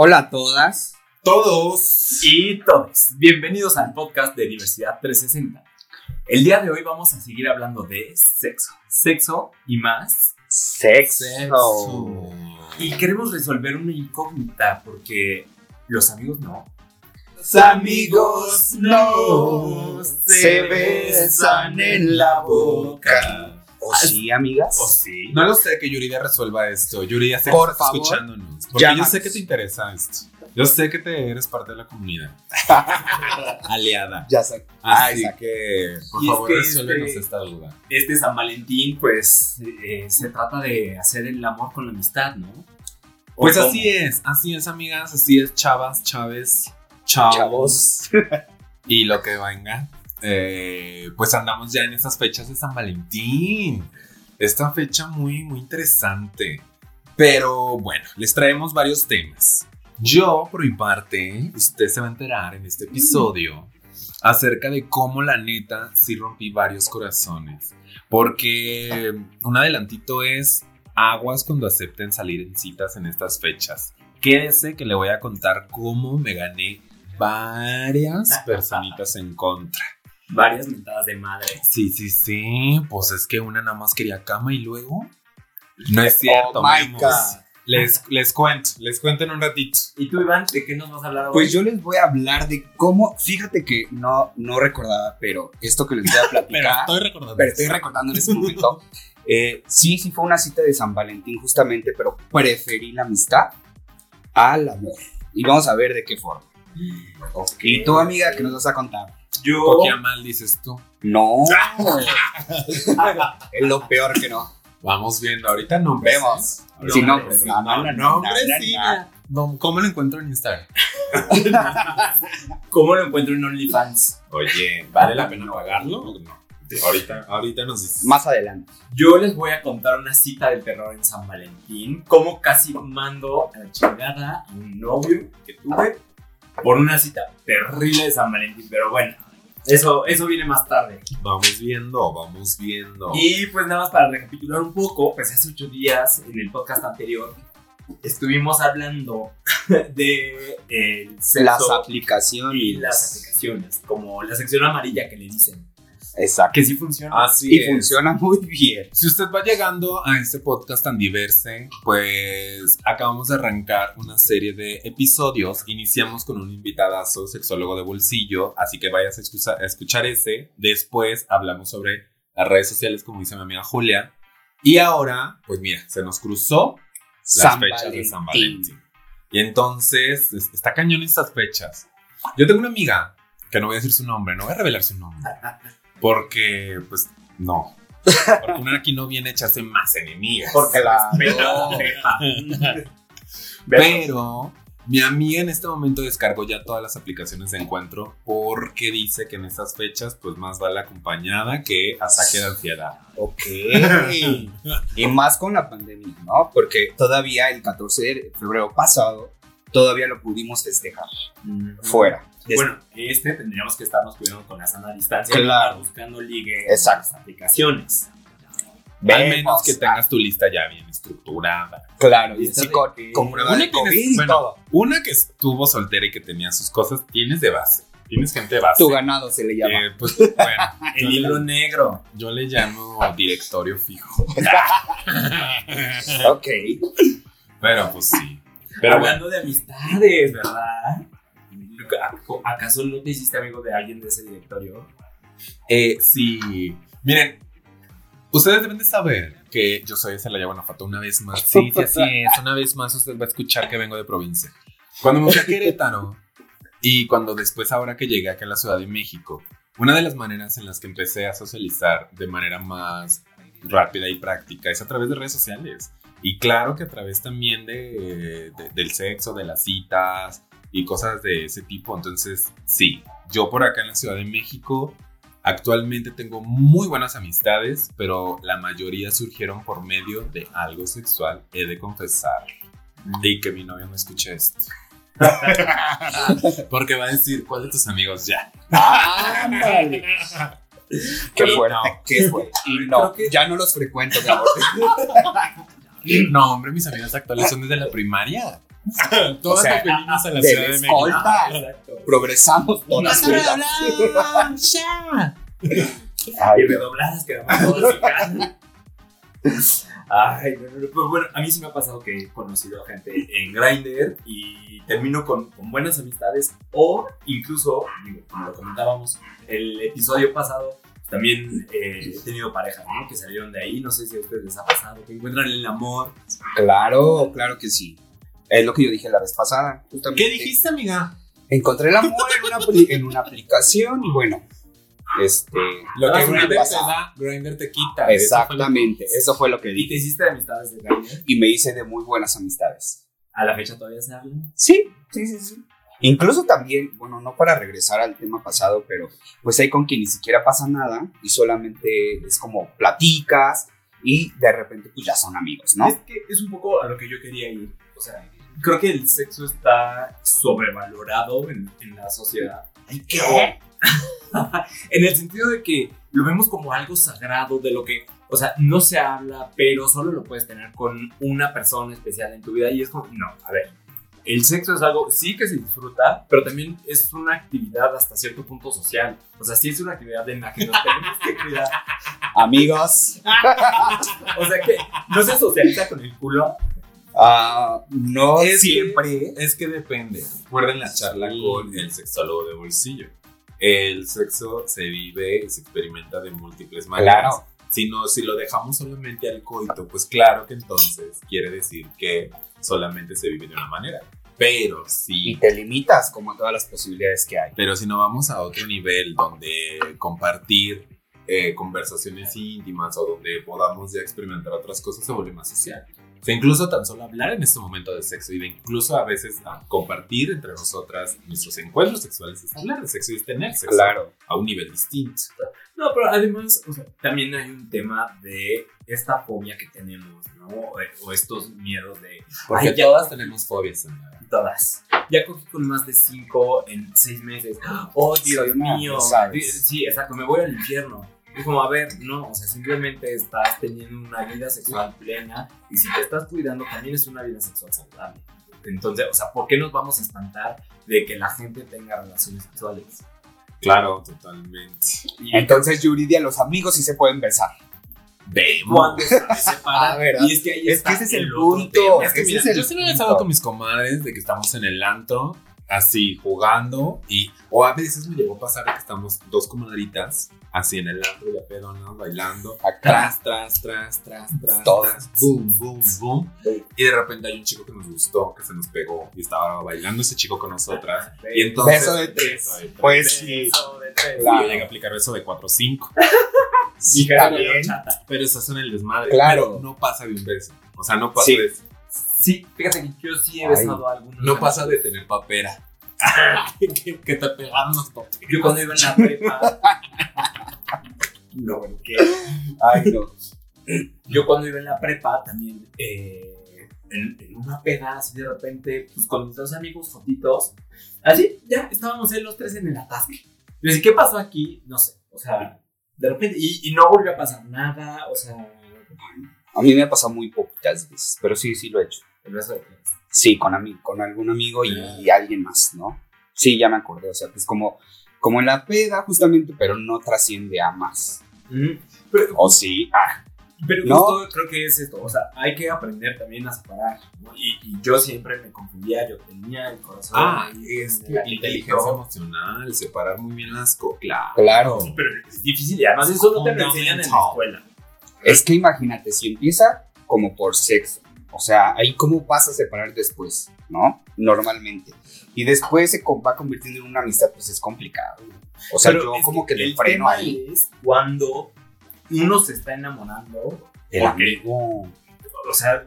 Hola a todas. Todos. Y todos, bienvenidos al podcast de Diversidad 360. El día de hoy vamos a seguir hablando de sexo, sexo y más. Sexo. Y queremos resolver una incógnita porque los amigos no. Los amigos no se besan en la boca. ¿O sí, amigas? ¿O sí? No lo sé que Yuridia resuelva esto. Yuridia, sé Por que estás favor, escuchándonos. Porque llámanos. yo sé que te interesa esto. Yo sé que te eres parte de la comunidad. Aliada. Ya sé. Así exacto. que, por Y es favor, que resuélvenos este- esta duda. Este San Valentín, pues eh, se trata de hacer el amor con la amistad, ¿no? ¿O Pues cómo? así es, así es, amigas, así es, chavas, chaves, chavos. Chavos. Y lo que venga. Eh, pues andamos ya en esas fechas de San Valentín. Esta fecha muy, muy interesante. Pero bueno, les traemos varios temas. Yo, por mi parte, usted se va a enterar en este episodio acerca de cómo la neta sí rompí varios corazones. Porque un adelantito es aguas cuando acepten salir en citas en estas fechas. Quédese que le voy a contar cómo me gané varias personitas en contra. Varias mentadas de madre. Sí, sí, sí. Pues es que una nada más quería cama y luego. No es cierto, Oh my. God. Les, les cuento, les cuento en un ratito. ¿Y tú, Iván, de qué nos vas a hablar hoy? Pues yo les voy a hablar de cómo, fíjate que no, no recordaba, pero esto que les voy a platicar, pero recordando. estoy, recordando en ese momento. eh, sí, sí fue una cita de San Valentín justamente, pero preferí la amistad al amor. Y vamos a ver de qué forma. Y tú, amiga, ¿qué nos vas a contar? Yo. Poquía mal, dices tú. No. es lo peor que no. Vamos viendo, ahorita no Vemos. No, Si no, pues sí, sí. no. No, ¿Cómo lo encuentro en Instagram? ¿Cómo lo encuentro en OnlyFans? Oye, ¿vale la pena pagarlo o no? Ahorita, ahorita nos dices. Más adelante. Yo les voy a contar una cita del terror en San Valentín. Cómo casi mando a la chingada a un novio que tuve por una cita terrible de San Valentín. Pero bueno, eso, eso viene más tarde. Vamos viendo, vamos viendo. Y pues nada más para recapitular un poco, pues hace ocho días en el podcast anterior estuvimos hablando de el sexo Las aplicaciones. y las aplicaciones, como la sección amarilla que le dicen, Exacto. que sí funciona. Así Y es. funciona muy bien. Si usted va llegando a este podcast tan diverse, pues acabamos de arrancar una serie de episodios. Iniciamos con un invitadazo, sexólogo de bolsillo, así que vayas a escuchar, ese. Después hablamos sobre las redes sociales, como dice mi amiga Julia. Y ahora, pues mira, se nos cruzó las San fechas de San Valentín. Valentín. Y entonces, es- está cañón estas fechas. Yo tengo una amiga, que no voy a decir su nombre, no voy a revelar su nombre. Porque, pues, no. Porque una aquí no viene a echarse más enemigas. Porque la Pero mi amiga en este momento descargó ya todas las aplicaciones de encuentro porque dice que en estas fechas, pues más vale acompañada que ataque de ansiedad. Ok. y más con la pandemia, ¿no? Porque todavía el 14 de febrero pasado, todavía lo pudimos festejar fuera. Bueno, este tendríamos que estarnos cuidando con la sana distancia. Claro. buscando ligue Exacto. en las aplicaciones. Al menos Vemos. que tengas tu lista ya bien estructurada. Claro, y así de con, con prueba Una de tienes- COVID y bueno, todo. Una que estuvo soltera y que tenía sus cosas, tienes de base. Tienes gente base. Tu ganado se le llama. Eh, pues bueno, El le- negro. yo le llamo directorio fijo. ok. Pero pues sí. Pero bueno, Hablando de amistades, ¿verdad? ¿Acaso no te hiciste amigo de alguien de ese directorio? eh, sí. Miren, ustedes deben de saber que yo soy de Celaya, Guanajuato, una vez más. Sí, sí, así es. Una vez más usted va a escuchar que vengo de provincia. Cuando me fui a Querétaro y cuando después, ahora que llegué acá a la Ciudad de México, una de las maneras en las que empecé a socializar de manera más rápida y práctica es a través de redes sociales. Y claro que a través también de, de- del sexo, de las citas y cosas de ese tipo. Entonces, sí, yo por acá en la Ciudad de México actualmente tengo muy buenas amistades, pero la mayoría surgieron por medio de algo sexual, he de confesar. Y que mi novio no escuche esto. Porque va a decir, ¿cuál de tus amigos ya? Ándale. Qué fuerte, no. qué fuerte. Y no, que- ya no los frecuento, mi amor. No, hombre, mis amigas actuales son desde la primaria. Todas O sea, las a la de Ciudad de México. Exacto. Progresamos todas ¡Pásame a juntas. hablar! ¡Ya! Ay, Y redobladas quedamos todos. Ay, no, no, no, pero bueno, a mí sí me ha pasado que he conocido a gente en Grindr y termino con, con buenas amistades o incluso, digo, como lo comentábamos el episodio pasado, también eh, he tenido parejas ¿no? que salieron de ahí, no sé si a ustedes les ha pasado, que encuentran el amor. Claro, claro que sí. Es lo que yo dije la vez pasada. justamente. ¿Qué dijiste, amiga? Encontré el amor en una, en una aplicación y bueno, este... Lo que Ah, Grindr te pasa. da, Grindr te quita. Eso fue lo- Exactamente, eso fue lo que ¿Y dije. te hiciste de amistades de Grindr? Y me hice de muy buenas amistades. ¿A la fecha todavía se hablan? Sí, sí, sí, sí. Incluso también, bueno, no para regresar al tema pasado, pero pues hay con quien ni siquiera pasa nada y solamente es como platicas y de repente pues ya son amigos, ¿no? Es que es un poco a lo que yo quería ir. O sea, creo que el sexo está sobrevalorado en, en la sociedad. ¿Ay, en el sentido de que lo vemos como algo sagrado, de lo que, o sea, no se habla, pero solo lo puedes tener con una persona especial en tu vida. Y es como, no, a ver, el sexo es algo, sí que se disfruta, pero también es una actividad hasta cierto punto social. O sea, sí es una actividad en la que nos tenemos que cuidar. Amigos, O sea, que no se socializa con el culo. ah, no Es que- siempre. Es que depende. Recuerden la charla Sí. con el sexólogo de bolsillo. El sexo se vive y se experimenta de múltiples maneras. Claro. Si, no, si lo dejamos solamente al coito, pues claro que entonces quiere decir que solamente se vive de una manera. Pero Y si, te limitas como a todas las posibilidades que hay. pero si no vamos a otro nivel donde compartir eh, conversaciones íntimas o donde podamos ya experimentar otras cosas, se vuelve más social. O sea, incluso tan solo hablar en este momento de sexo y de incluso a veces a compartir entre nosotras nuestros encuentros sexuales es hablar de sexo y es tener sexo Claro. a un nivel distinto. No, pero además, o sea, también hay un tema de esta fobia que tenemos, ¿no? O, estos miedos de Porque Ay, ya- todas tenemos fobias. Ana. Todas. Ya cogí con más de cinco en seis meses. Oh, Dios una, mío. ¿sabes? Sí, exacto, me voy al infierno. Es como, a ver, no, o sea, simplemente estás teniendo una vida sexual plena y si te estás cuidando también es una vida sexual saludable. Entonces, o sea, ¿por qué nos vamos a espantar de que la gente tenga relaciones sexuales? Claro, totalmente. Y Entonces, Yuridia, los amigos sí se pueden besar. Cuando se separan, A ver, y es que ahí es está que ese es el otro punto. Es que mira, el yo sí me he besado con mis comadres de que estamos en el antro, así jugando, y o a veces me llegó a pasar que estamos dos comadritas, así en el antro, ya pedonas, bailando, Acá. tras, tras, tras, tras, tras, tras, boom, boom, boom, y de repente hay un chico que nos gustó, que se nos pegó, y estaba bailando ese chico con nosotras, y entonces... Beso de tres. Beso de tres. Pues sí. Beso de tres. Y Claro. yo llegué a aplicar beso de 4 o 5. Sí, de también. la chata. Pero eso es en el desmadre. Claro. Pero no pasa de un beso. O sea, no pasa Sí. de eso. Sí, fíjate que yo sí he Ay. besado a algunos. No pasa de tener papera. que, que te pegan los paperas. Yo cuando iba en la prepa. no, ¿qué? Ay, no. Yo cuando iba en la prepa también. eh, en, en una peda, así de repente, pues con mis dos amigos jotitos. Así, ya estábamos los tres en el atasque. Yo decía, ¿qué pasó aquí? No sé. O sea, de repente. Y, y no volvió a pasar nada. O sea, A mí me ha pasado muy poquitas veces, pero sí, sí lo he hecho. el beso de tres. Sí, con, ami- con algún amigo y alguien más, ¿no? Sí, ya me acordé. O sea, pues como, como en la peda, justamente, pero no trasciende a más. Pero, O sí. Ah, Pero No. justo creo que es esto, o sea, hay que aprender también a separar, ¿no? Y, y yo siempre me confundía, yo tenía el corazón. Ah, ahí es que inteligencia emocional, separar muy bien las cosas. Claro. claro. Pero es difícil y además eso no te lo enseñan en la escuela. Es que imagínate, si empieza como por sexo, o sea, ahí cómo vas a separar después, ¿no? Normalmente. Y después se va convirtiendo en una amistad, pues es complicado. O sea, Pero yo como que, le el freno tema ahí. es cuando uno se está enamorando, El porque- amigo. o sea,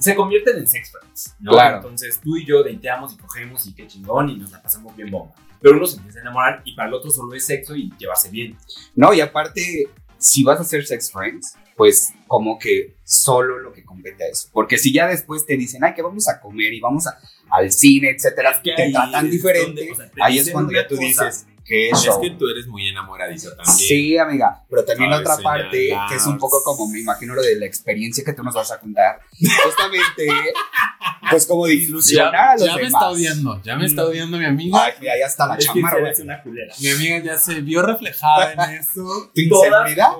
se convierten en sex friends, ¿no? Claro. Entonces tú y yo deiteamos y cogemos y qué chingón y nos la pasamos bien bomba. Pero uno se empieza a enamorar y para el otro solo es sexo y llevarse bien. No, y aparte, si vas a hacer sex friends, pues como que solo lo que compete a eso. Porque si ya después te dicen, ay, que vamos a comer y vamos a- al cine, etcétera, Es que te tratan diferente, o sea, te ahí es cuando ya tú cosa dices, qué Es que tú eres muy enamoradiza también. Sí, amiga, pero también Cabe otra parte que es un poco como me imagino lo de la experiencia que tú nos vas a contar. Justamente, pues como de ilusionar Ya, a los ya me demás. está odiando, ya me está odiando mi amiga. Ay, mira, ya está la Es que chamarra. eres güey. una culera. Mi amiga ya se vio reflejada en eso. Tu inseguridad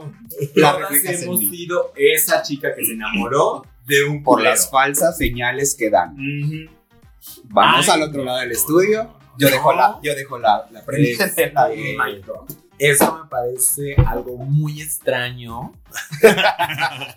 la Todas hemos sido esa chica que se enamoró de un por culero. las falsas señales que dan. Ujú. Vamos Ay, al otro lado del estudio. Yo dejo la, yo dejo la, la premisa Este, de la de- My God. Eso me parece algo muy extraño. A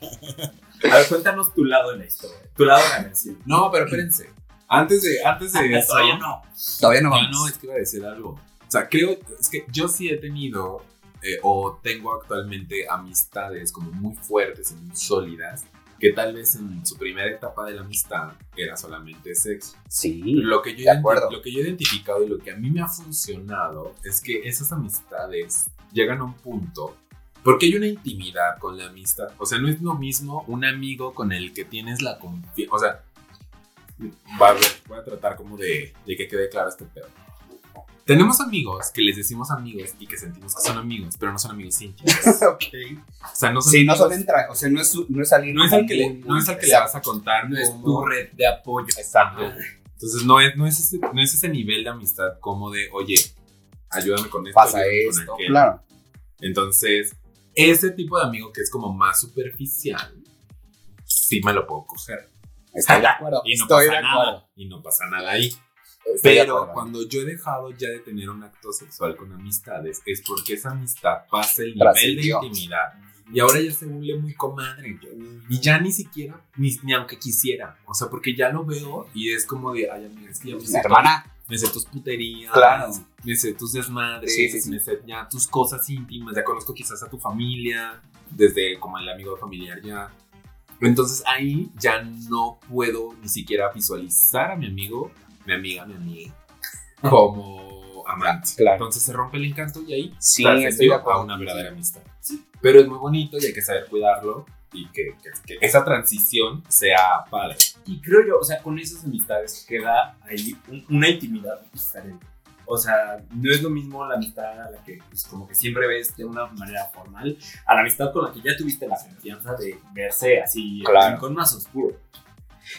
ver, cuéntanos tu lado de la historia. Tu lado de la versión. No, pero espérense. Antes de, antes de eso. Todavía no. Todavía no No, vamos. no, es que iba a decir algo. O sea, creo, es que yo sí he tenido eh, o tengo actualmente amistades como muy fuertes y muy sólidas que tal vez en su primera etapa de la amistad era solamente sexo. Sí. Lo que, yo De identi- acuerdo. lo que yo he identificado y lo que a mí me ha funcionado es que esas amistades llegan a un punto porque hay una intimidad con la amistad. O sea, no es lo mismo un amigo con el que tienes la confianza. O sea, va a ver, voy a tratar como de, de que quede claro este pedo. Tenemos amigos que les decimos amigos y que sentimos que son amigos, pero no son amigos íntimos. ok. O sea, no son Sí, no son entra, o sea, no es, su- no es alguien no es al que le, no es al que le vas a contar No es tu red de apoyo. Exacto. Entonces no es, no, es ese, no es ese nivel de amistad como de, oye, ayúdame con esto. Pasa ayúdame con esto, aquello". claro. Entonces, ese tipo de amigo que es como más superficial, sí me lo puedo coger. Estoy de acuerdo. Y no estoy de pasa acuerdo. nada. Y no pasa nada ahí. Estoy Pero cuando yo he dejado ya de tener un acto sexual con amistades, es porque esa amistad pasa el nivel de intimidad. Y ahora ya se vuelve muy comadre. Y ya ni siquiera, ni, ni aunque quisiera. O sea, porque ya lo veo y es como de, ay, amiga, es que ya me sé hermana, me sé tus puterías, Claro. me sé tus desmadres, Sí, sí, sí. me sé ya tus cosas íntimas, ya conozco quizás a tu familia, desde como el amigo familiar ya. Entonces ahí ya no puedo ni siquiera visualizar a mi amigo, mi amiga, mi amiga, como amante. Claro. Entonces se rompe el encanto y ahí Sí, acuerdo. a una verdadera amistad. Pero es muy bonito y hay que saber cuidarlo y que, que- que esa transición sea padre. Y creo yo, o sea, con esas amistades queda ahí un- una intimidad diferente. O sea, no es lo mismo la amistad a la que, pues, como que siempre ves de una manera formal, a la amistad con la que ya tuviste la confianza de verse así, Claro. con más oscuro.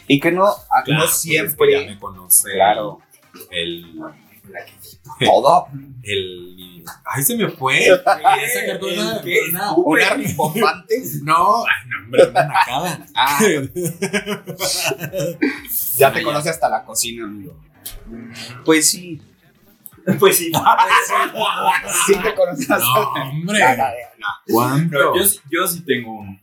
Y que no, a- Claro, no pues, es que ya siempre. me conoce Claro. el, Todo. el ay se me fue sacar con ¿El una- qué? una- Una no ay no hombre una nacada Ah, ya te conoce hasta la cocina, amigo. Pues sí. Pues sí. Sí te conoces hasta no hombre No, no, no. cuánto yo, sí- yo sí tengo un-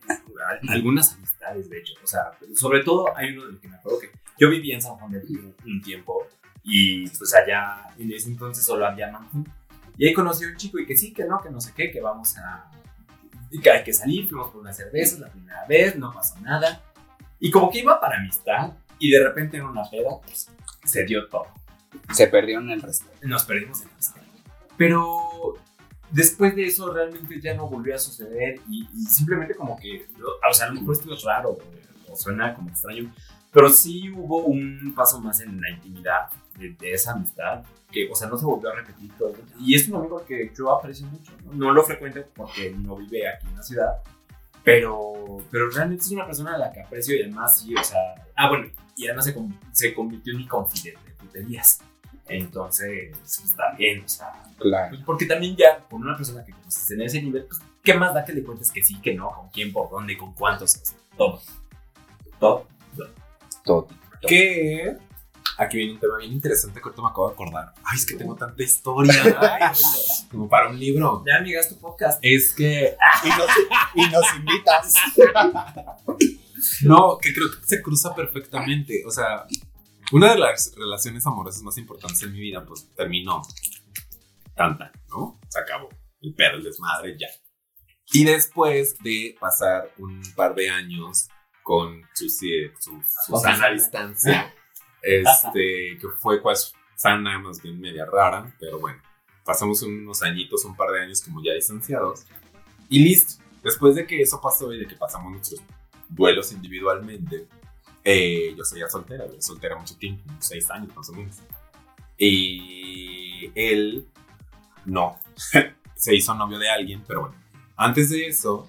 algunas amistades, de hecho. O sea, sobre todo hay uno del que me acuerdo que yo vivía en San Juan del Río un tiempo y pues allá en ese entonces solo había Manhattan. Y ahí conocí a un chico y que sí, que no, que no sé qué, que vamos a... y que hay que salir, fuimos por unas cervezas la primera vez, no pasó nada. Y como que iba para amistad y de repente en una peda, pues se dio todo Se perdió en el resto. nos perdimos en amistad. Pero después de eso realmente ya no volvió a suceder y, y simplemente como que, o sea, a lo mejor esto es raro o, suena como extraño, pero sí hubo un paso más en la intimidad de, de esa amistad que, o sea, no se volvió a repetir todo. Y es un amigo que yo aprecio mucho, ¿no? No lo frecuento porque no vive aquí en la ciudad, pero, pero realmente es una persona a la que aprecio y además sí, o sea, ah, bueno, y además se, se convirtió en mi confidente de puterías. Entonces, pues también, o sea, Claro. pues, porque también ya con una persona que conoces en ese nivel, pues, ¿qué más da que le cuentes que sí, que no, con quién, por dónde, con cuántos? O sea, todo. Todo. Todo. que aquí viene un tema bien interesante que ahorita me acabo de acordar ay es que tengo tanta historia Ay, como para un libro ya, amigas, tu podcast. es que Y nos, y nos invitas. No, que creo que se cruza perfectamente. O sea, una de las relaciones amorosas más importantes en mi vida, pues terminó. Tanta, ¿no? Se acabó. El perro, el desmadre, ya. Y después de pasar un par de años con su, Susana. a distancia, este, que fue pues sana, más bien media rara, pero bueno, pasamos unos añitos, un par de años como ya distanciados. Y listo. Después de que eso pasó y de que pasamos nuestros duelos individualmente, eh, yo seguía soltera, yo soltera mucho tiempo, seis años más o menos. Y él no. Se hizo novio de alguien, pero bueno. Antes de eso,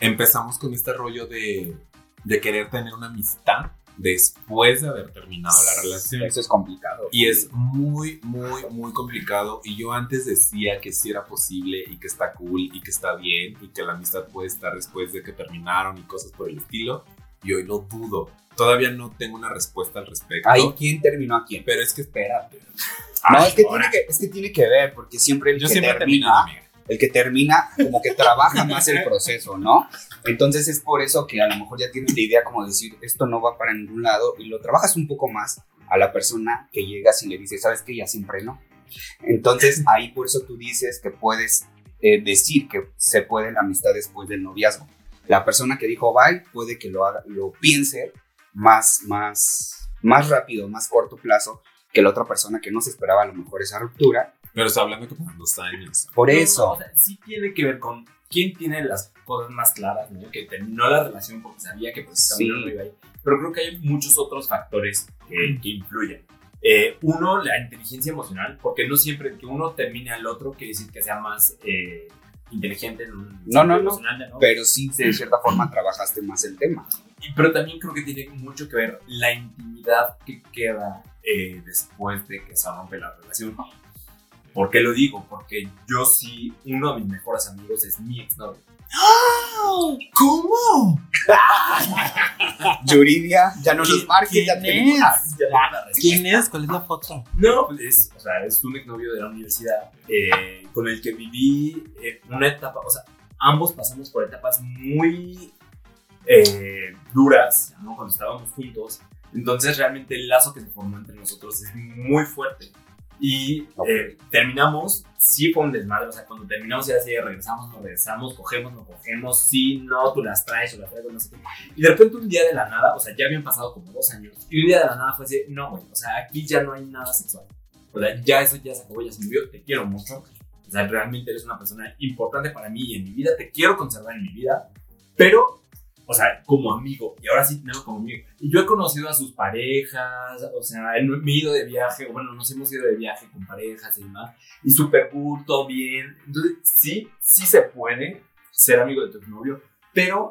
empezamos con este rollo de, de querer tener una amistad después de haber terminado la relación. Eso es complicado. Y es muy, muy, muy complicado. Y yo antes decía que sí era posible y que está cool y que está bien y que la amistad puede estar después de que terminaron y cosas por el estilo. Y hoy lo dudo. Todavía no tengo una respuesta al respecto. Ay, ¿quién terminó a quién? Pero es que espérate. No, Ay, es que, tiene que, es que tiene que ver, porque siempre el Yo que siempre termina, el que termina, como que trabaja más el proceso, ¿no? Entonces es por eso que a lo mejor ya tienes la idea como decir, esto no va para ningún lado, y lo trabajas un poco más a la persona que llegas y le dices, ¿sabes qué? Ya siempre no. Entonces ahí por eso tú dices que puedes eh, decir que se puede la amistad después del noviazgo. La persona que dijo bye puede que lo haga, lo piense más, más, más rápido, más corto plazo que la otra persona que no se esperaba a lo mejor esa ruptura. Pero está hablando que pasan dos años. Por No, eso, o sea, sí tiene que ver con quién tiene las cosas más claras, ¿no? Que terminó la relación porque sabía que pues Sí. camino no iba ahí. Pero creo que hay muchos otros factores que, que influyen. Eh, uno, la inteligencia emocional, porque no siempre que uno termine al otro quiere decir que sea más eh, inteligente No, no, ¿no? pero sí de cierta forma trabajaste más el tema. Y- pero también creo que tiene mucho que ver la intimidad que queda eh, después de que se rompe la relación. ¿Por qué lo digo? Porque yo sí, uno de mis mejores amigos es mi exnovio. ¿Cómo? Yuridia, ya no nos ¿Quién- marque, ya tenemos. Ah. ¿Quién es? ¿Cuál es la foto? No, pues es, o sea, es un exnovio de la universidad eh, con el que viví eh, una etapa, o sea, ambos pasamos por etapas muy eh, duras, ¿no? Cuando estábamos juntos. Entonces, realmente el lazo que se formó entre nosotros es muy fuerte. Y Ok. eh, terminamos, sí fue un desmadre, o sea, cuando terminamos era así, regresamos, no regresamos, cogemos, no cogemos, sí, no, tú las traes, yo las traigo, no sé qué. Y de repente un día de la nada, o sea, ya habían pasado como dos años, y un día de la nada fue así, no, güey, o sea, aquí ya no hay nada sexual. O sea, ya eso ya se acabó, ya se murió, te quiero mucho. O sea, realmente eres una persona importante para mí y en mi vida, te quiero conservar en mi vida, pero, o sea, como amigo, y ahora sí tenemos como amigo. Y yo he conocido a sus parejas, o sea, me he ido de viaje, o bueno, nos hemos ido de viaje con parejas y demás, y súper cool, todo bien. Entonces, sí, sí se puede ser amigo de tu novio, pero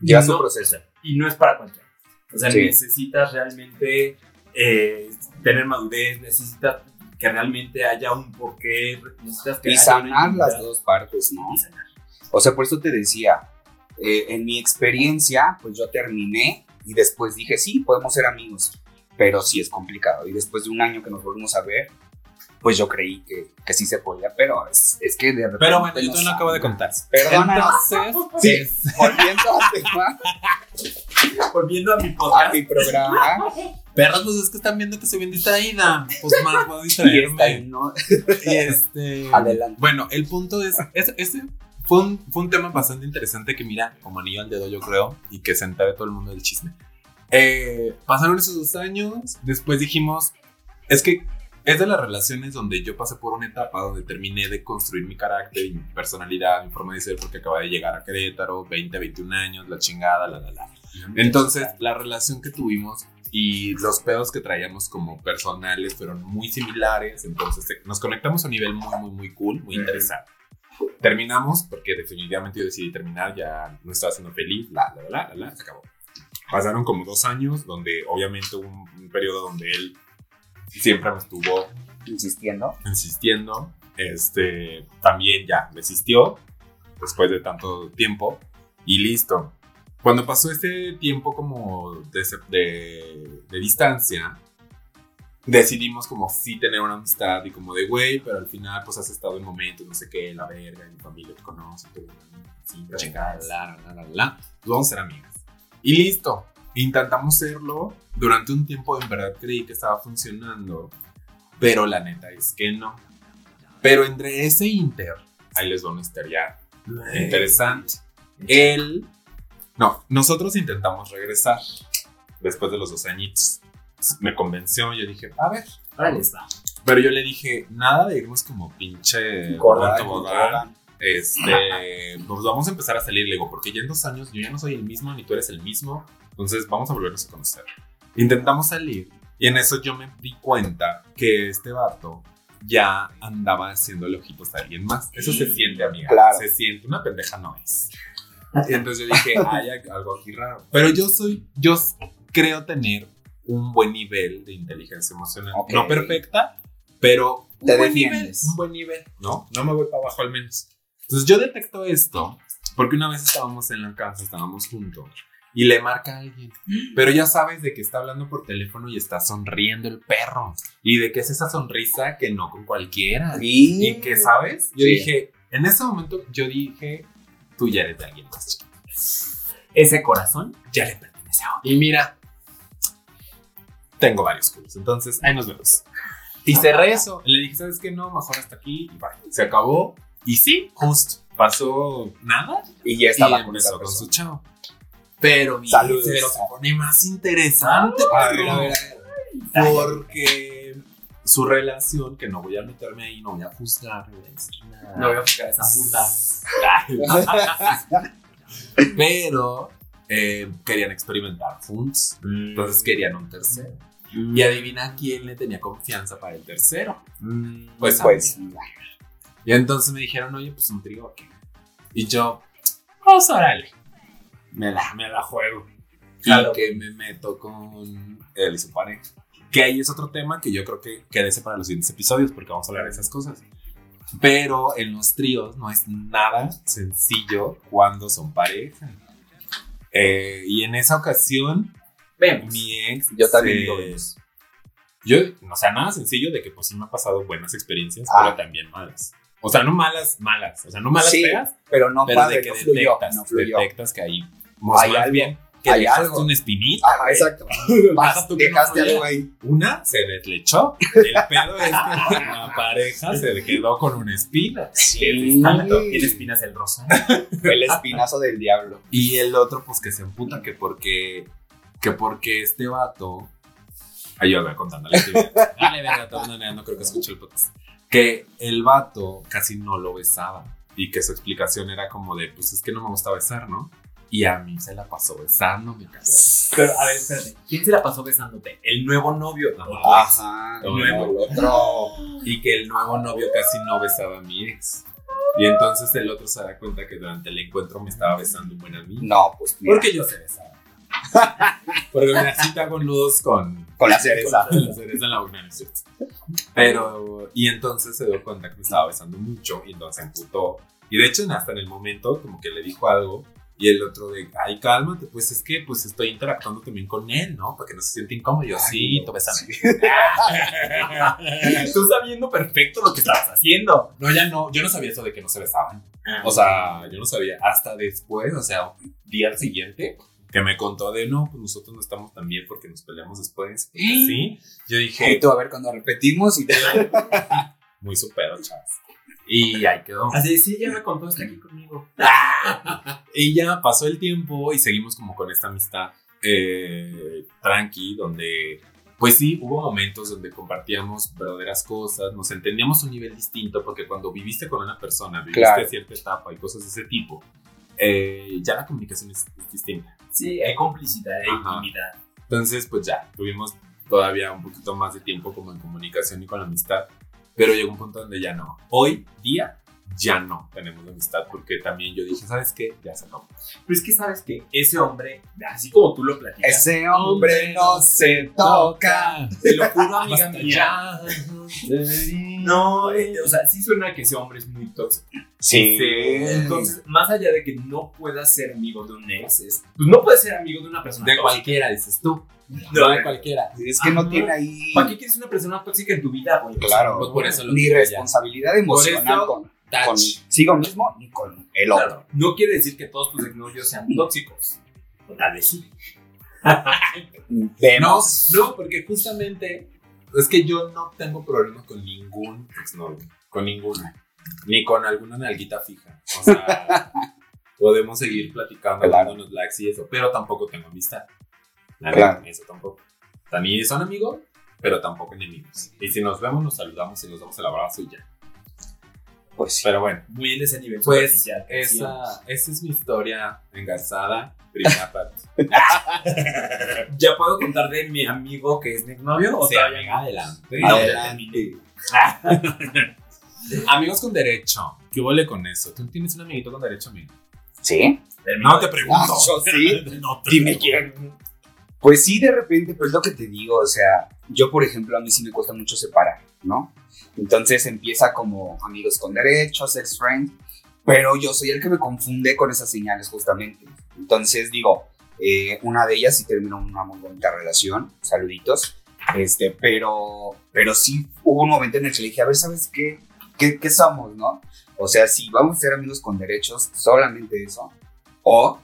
Ya su no- proceso. y no es para cualquiera. O sea, Sí. necesitas realmente eh, tener madurez, necesitas que realmente haya un porqué, necesitas que Y haya sanar las dos partes, ¿no? Y sanar. O sea, por eso te decía, eh, en mi experiencia, pues yo terminé y después dije, sí, podemos ser amigos, pero sí es complicado. Y después de un año que nos volvimos a ver, pues yo creí que, que sí se podía, pero es, es que de repente... Pero bueno, yo no te lo acabo de contar. Perdónanos. Entonces, Sí. es- Volviendo al tema, Volviendo a mi a mi programa, perros, pues es que están viendo que soy bien distraída. Pues más voy a y distraerme. ¿no? Y este. Adelante. Bueno, el punto es. es- Este fue un, fue un tema bastante interesante que, mira, como anillo al dedo, yo creo, y que se entere todo el mundo del chisme. Eh, pasaron esos dos años. Después dijimos. Es que es de las relaciones donde yo pasé por una etapa donde terminé de construir mi carácter y mi personalidad, mi forma de ser, porque acababa de llegar a Querétaro, 20, 21 años, la chingada, la, la, la. Entonces, la relación que tuvimos y los pedos que traíamos como personales fueron muy similares. Entonces, nos conectamos a un nivel muy, muy, muy cool, muy interesante. Terminamos porque definitivamente yo decidí terminar, ya no estaba siendo feliz, la, la, la, la, la, se acabó. Pasaron como dos años donde obviamente hubo un, un periodo donde él siempre me estuvo Insistiendo. insistiendo. Este también ya desistió después de tanto tiempo y listo. Cuando pasó este tiempo como de, de- de distancia, decidimos como sí tener una amistad y como de güey, pero al final pues has estado en momentos, no sé qué, la verga, mi familia te conoce, tú, sí, la, la, la, la, pues vamos a ser amigas. Y listo, intentamos serlo, durante un tiempo en verdad creí que estaba funcionando, pero la neta es que no. Pero entre ese inter, ahí les va una historia interesante. Él, no, nosotros intentamos regresar después de los dos añitos. Me convenció, yo dije, a ver. les va. Pero yo le dije, nada de irnos como pinche Gorda. Este, pues vamos a empezar a salir, le digo, porque ya en dos años yo ya no soy el mismo, ni tú eres el mismo. Entonces vamos a volvernos a conocer. Intentamos salir y en eso yo me di cuenta que este vato ya andaba haciéndole ojitos a alguien más. Eso se siente, amiga. Claro. Se siente. Una pendeja no es. Y entonces yo dije, hay algo aquí raro. Pero yo soy, yo creo tener un buen nivel de inteligencia emocional. No perfecta, pero un Te buen nivel. Un buen nivel, ¿no? No me voy para abajo al menos. Entonces yo detecto esto porque una vez estábamos en la casa, estábamos juntos. Y le marca a alguien. Pero ya sabes de que está hablando por teléfono y está sonriendo el perro. Y de que es esa sonrisa que no con cualquiera. Y, Y que, ¿sabes? Yo Sí. dije, en ese momento yo dije, tú ya eres de alguien más. Ese corazón ya le pertenece a otro. Y mira, tengo varios culos, entonces ahí nos vemos. Y cerré eso. Le dije, ¿sabes qué? No, mejor hasta aquí. Y bye. Se acabó. Y sí, justo. Pasó nada. y ya Y estaba con empezó esa con su chavo. Pero mi Saludos. pero se pone más interesante. A ver, perro. a ver, a ver. Porque su relación, que no voy a meterme ahí, no voy a juzgar, no voy a decir nada. No voy a buscar esa puta. Pero eh, querían experimentar juntos. Entonces querían un tercero. Y adivina quién le tenía confianza para el tercero. Pues, Pues, Y entonces me dijeron, oye, pues un trío aquí. Y yo, pues órale. Me la, me la juego. Claro. Y que me meto con él y su pareja. Que ahí es otro tema que yo creo que quédese para los siguientes episodios porque vamos a hablar de esas cosas. Pero en los tríos no es nada sencillo cuando son pareja. Eh, y en esa ocasión, Vemos. mi ex. yo también se- eso. yo, o sea, nada sencillo de que pues sí me ha pasado buenas experiencias, Ah. pero también malas. O sea, no malas, malas. O sea, no malas Sí, feas, Pero no pero padre, de que no fluyó, detectas, no fluyó. detectas que ahí más Hay algo, bien que hay dejaste algo. una espinita. Ajá, exacto. Deja tú que no Dejaste fluya. algo ahí. Una se deslechó. El pedo es que la pareja se quedó con una espina. Sí. Espinas el rosa. El espinazo del diablo. Y el otro, pues que se emputa que porque, que porque este vato. Ayúdame contando la historia. Dale, verga, no, no creo que escuche el podcast. Que el vato casi no lo besaba. Y que su explicación era como de, pues es que no me gusta besar, ¿no? Y a mí se la pasó besando, mi cabrón. Pero, a ver, espérate. ¿Quién se la pasó besándote? ¿El nuevo novio? Ajá. ¿O tu ex? Ajá. No, nuevo. el otro. Y que el nuevo novio casi no besaba a mi ex. Y entonces el otro se da cuenta que durante el encuentro me estaba besando un buen amigo. No, pues mira, Porque yo sé besar. Porque me cita con nudos con, con la cereza. con la cereza en la boca, ¿no es cierto? Pero, y entonces se dio cuenta que me estaba besando mucho y entonces se emputó. Y de hecho, hasta en el momento, como que le dijo algo. Y el otro de, ay, cálmate, pues es que pues estoy interactuando también con él, ¿no? Para que no se sienta incómodo. Y yo, sí, tú besame. Tú sabiendo perfecto lo que estabas haciendo. No, ya no, yo no sabía eso de que no se besaban. O sea, yo no sabía. Hasta después, o sea, día al siguiente, que me contó de no, pues nosotros no estamos tan bien porque nos peleamos después. porque Sí. Yo Y dije, tú, a ver, cuando repetimos y te... muy supero, chavos. Y ahí quedó. Así, sí, ya me contó, está aquí conmigo. Y ya pasó el tiempo y seguimos como con esta amistad eh, tranqui, donde, pues sí, hubo momentos donde compartíamos verdaderas cosas, nos entendíamos a un nivel distinto, porque cuando viviste con una persona, viviste Claro. cierta etapa y cosas de ese tipo, eh, ya la comunicación es, es distinta. Sí, hay complicidad, hay Ajá. intimidad. Entonces, pues ya, tuvimos todavía un poquito más de tiempo como en comunicación y con amistad, pero llegó un punto donde ya no. Hoy día ya no tenemos amistad porque también yo dije, ¿sabes qué? Ya se acabó. Pero es que sabes que ese hombre, así como tú lo platicas, Ese hombre no se toca. te lo juro, amiga mía. No, eh, o sea, sí suena que ese hombre es muy tóxico. Sí. Entonces, más allá de que no puedas ser amigo de un ex, es, pues no puedes ser amigo de una persona De tóxica. cualquiera, dices tú. No, de cualquiera. Es que no tiene ahí... ¿Para qué quieres una persona tóxica en tu vida, güey? Claro. Pues por eso lo Ni digo ya. responsabilidad emocional eso, con. Consigo mismo ni con el otro. Claro, no quiere decir que todos tus exnovios sean tóxicos. O tal vez sí. No, Vemos. no, porque justamente es que yo no tengo problemas con ningún exnovio. Con ninguno. Ni con alguna nalguita fija. O sea, podemos seguir platicando, Claro. dándonos likes y eso, pero tampoco tengo amistad. La Claro. Eso tampoco. También son amigos, pero tampoco enemigos. Y si nos vemos, nos saludamos y nos damos el abrazo y ya. Pues sí. Pero bueno, Muy en ese nivel pues esa, esa es mi historia engasada, primera parte. ¿Ya puedo contar de mi amigo que es mi novio? ¿O Sí, todavía adelante. No, Adelante. Amigos con derecho. ¿Qué huele con eso? ¿Tú tienes un amiguito con derecho, amigo? ¿Sí? No te pregunto. Ah, yo sí. No te Dime pregunto. quién. Pues sí, de repente, pero es lo que te digo, o sea, yo por ejemplo, a mí sí me cuesta mucho separar, ¿no? Entonces empieza como amigos con derechos, sex friend, pero yo soy el que me confunde con esas señales justamente. Entonces digo, eh, una de ellas sí terminó una muy bonita relación, saluditos, este, pero, pero sí hubo un momento en el que le dije, a ver, ¿sabes qué? ¿Qué, qué somos, no? O sea, si vamos a ser amigos con derechos, solamente eso, o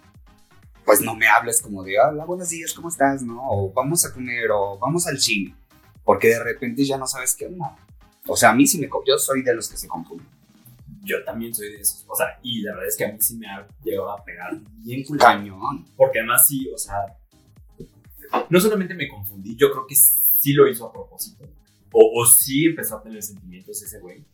pues no me hables como de, hola, buenos días, ¿cómo estás? ¿No? O vamos a comer, o vamos al cine, porque de repente ya no sabes qué onda. O sea, a mí sí me, yo soy de los que se confunden. Yo también soy de esos. O sea, y la verdad es que a mí sí me ha llegado a pegar bien culero. Cañón. Porque además sí, o sea, no solamente me confundí, yo creo que sí lo hizo a propósito. O, o sí empezó a tener sentimientos ese güey.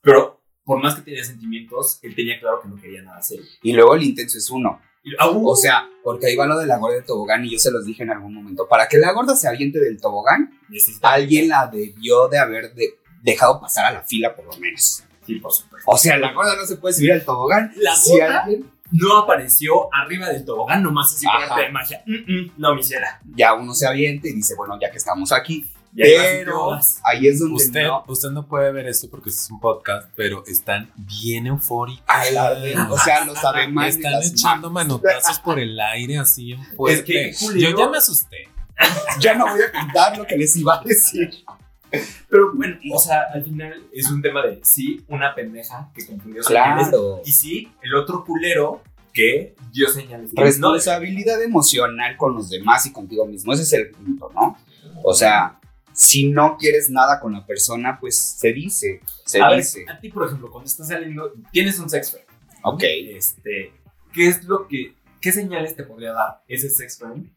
Pero por más que tenía sentimientos, él tenía claro que no quería nada serio. Y luego el intenso es uno. Uh, O sea, porque ahí va lo de la gorda de tobogán y yo se los dije en algún momento. Para que la gorda se aviente del tobogán, alguien la debió de haber de- dejado pasar a la fila por lo menos. Sí, por supuesto. O sea, la gorda no se puede subir al tobogán. La si gorda alguien- no apareció arriba del tobogán nomás así por arte de magia. Mm, mm, no, mi ciela. ya uno se avienta y dice, bueno, ya que estamos aquí. Pero ahí es donde Usted, no usted no puede ver esto porque es un podcast, pero están bien eufóricos. O sea, los ademanes. Están las echando manotazos por el aire así en fuerte. que. Yo ya me asusté. Ya no voy a contar lo que les iba a decir. Pero bueno, o sea, al final es un tema de sí, una pendeja que confundió señales. Claro. Y sí, el otro culero que dio señales. no- Responsabilidad emocional con los demás y contigo mismo. Ese es el punto, ¿no? O sea, si no quieres nada con la persona, pues se dice. Se a ver, dice. a ti, por ejemplo, cuando estás saliendo, tienes un sex friend. Ok. Este, ¿qué es lo que, qué señales te podría dar ese sex friend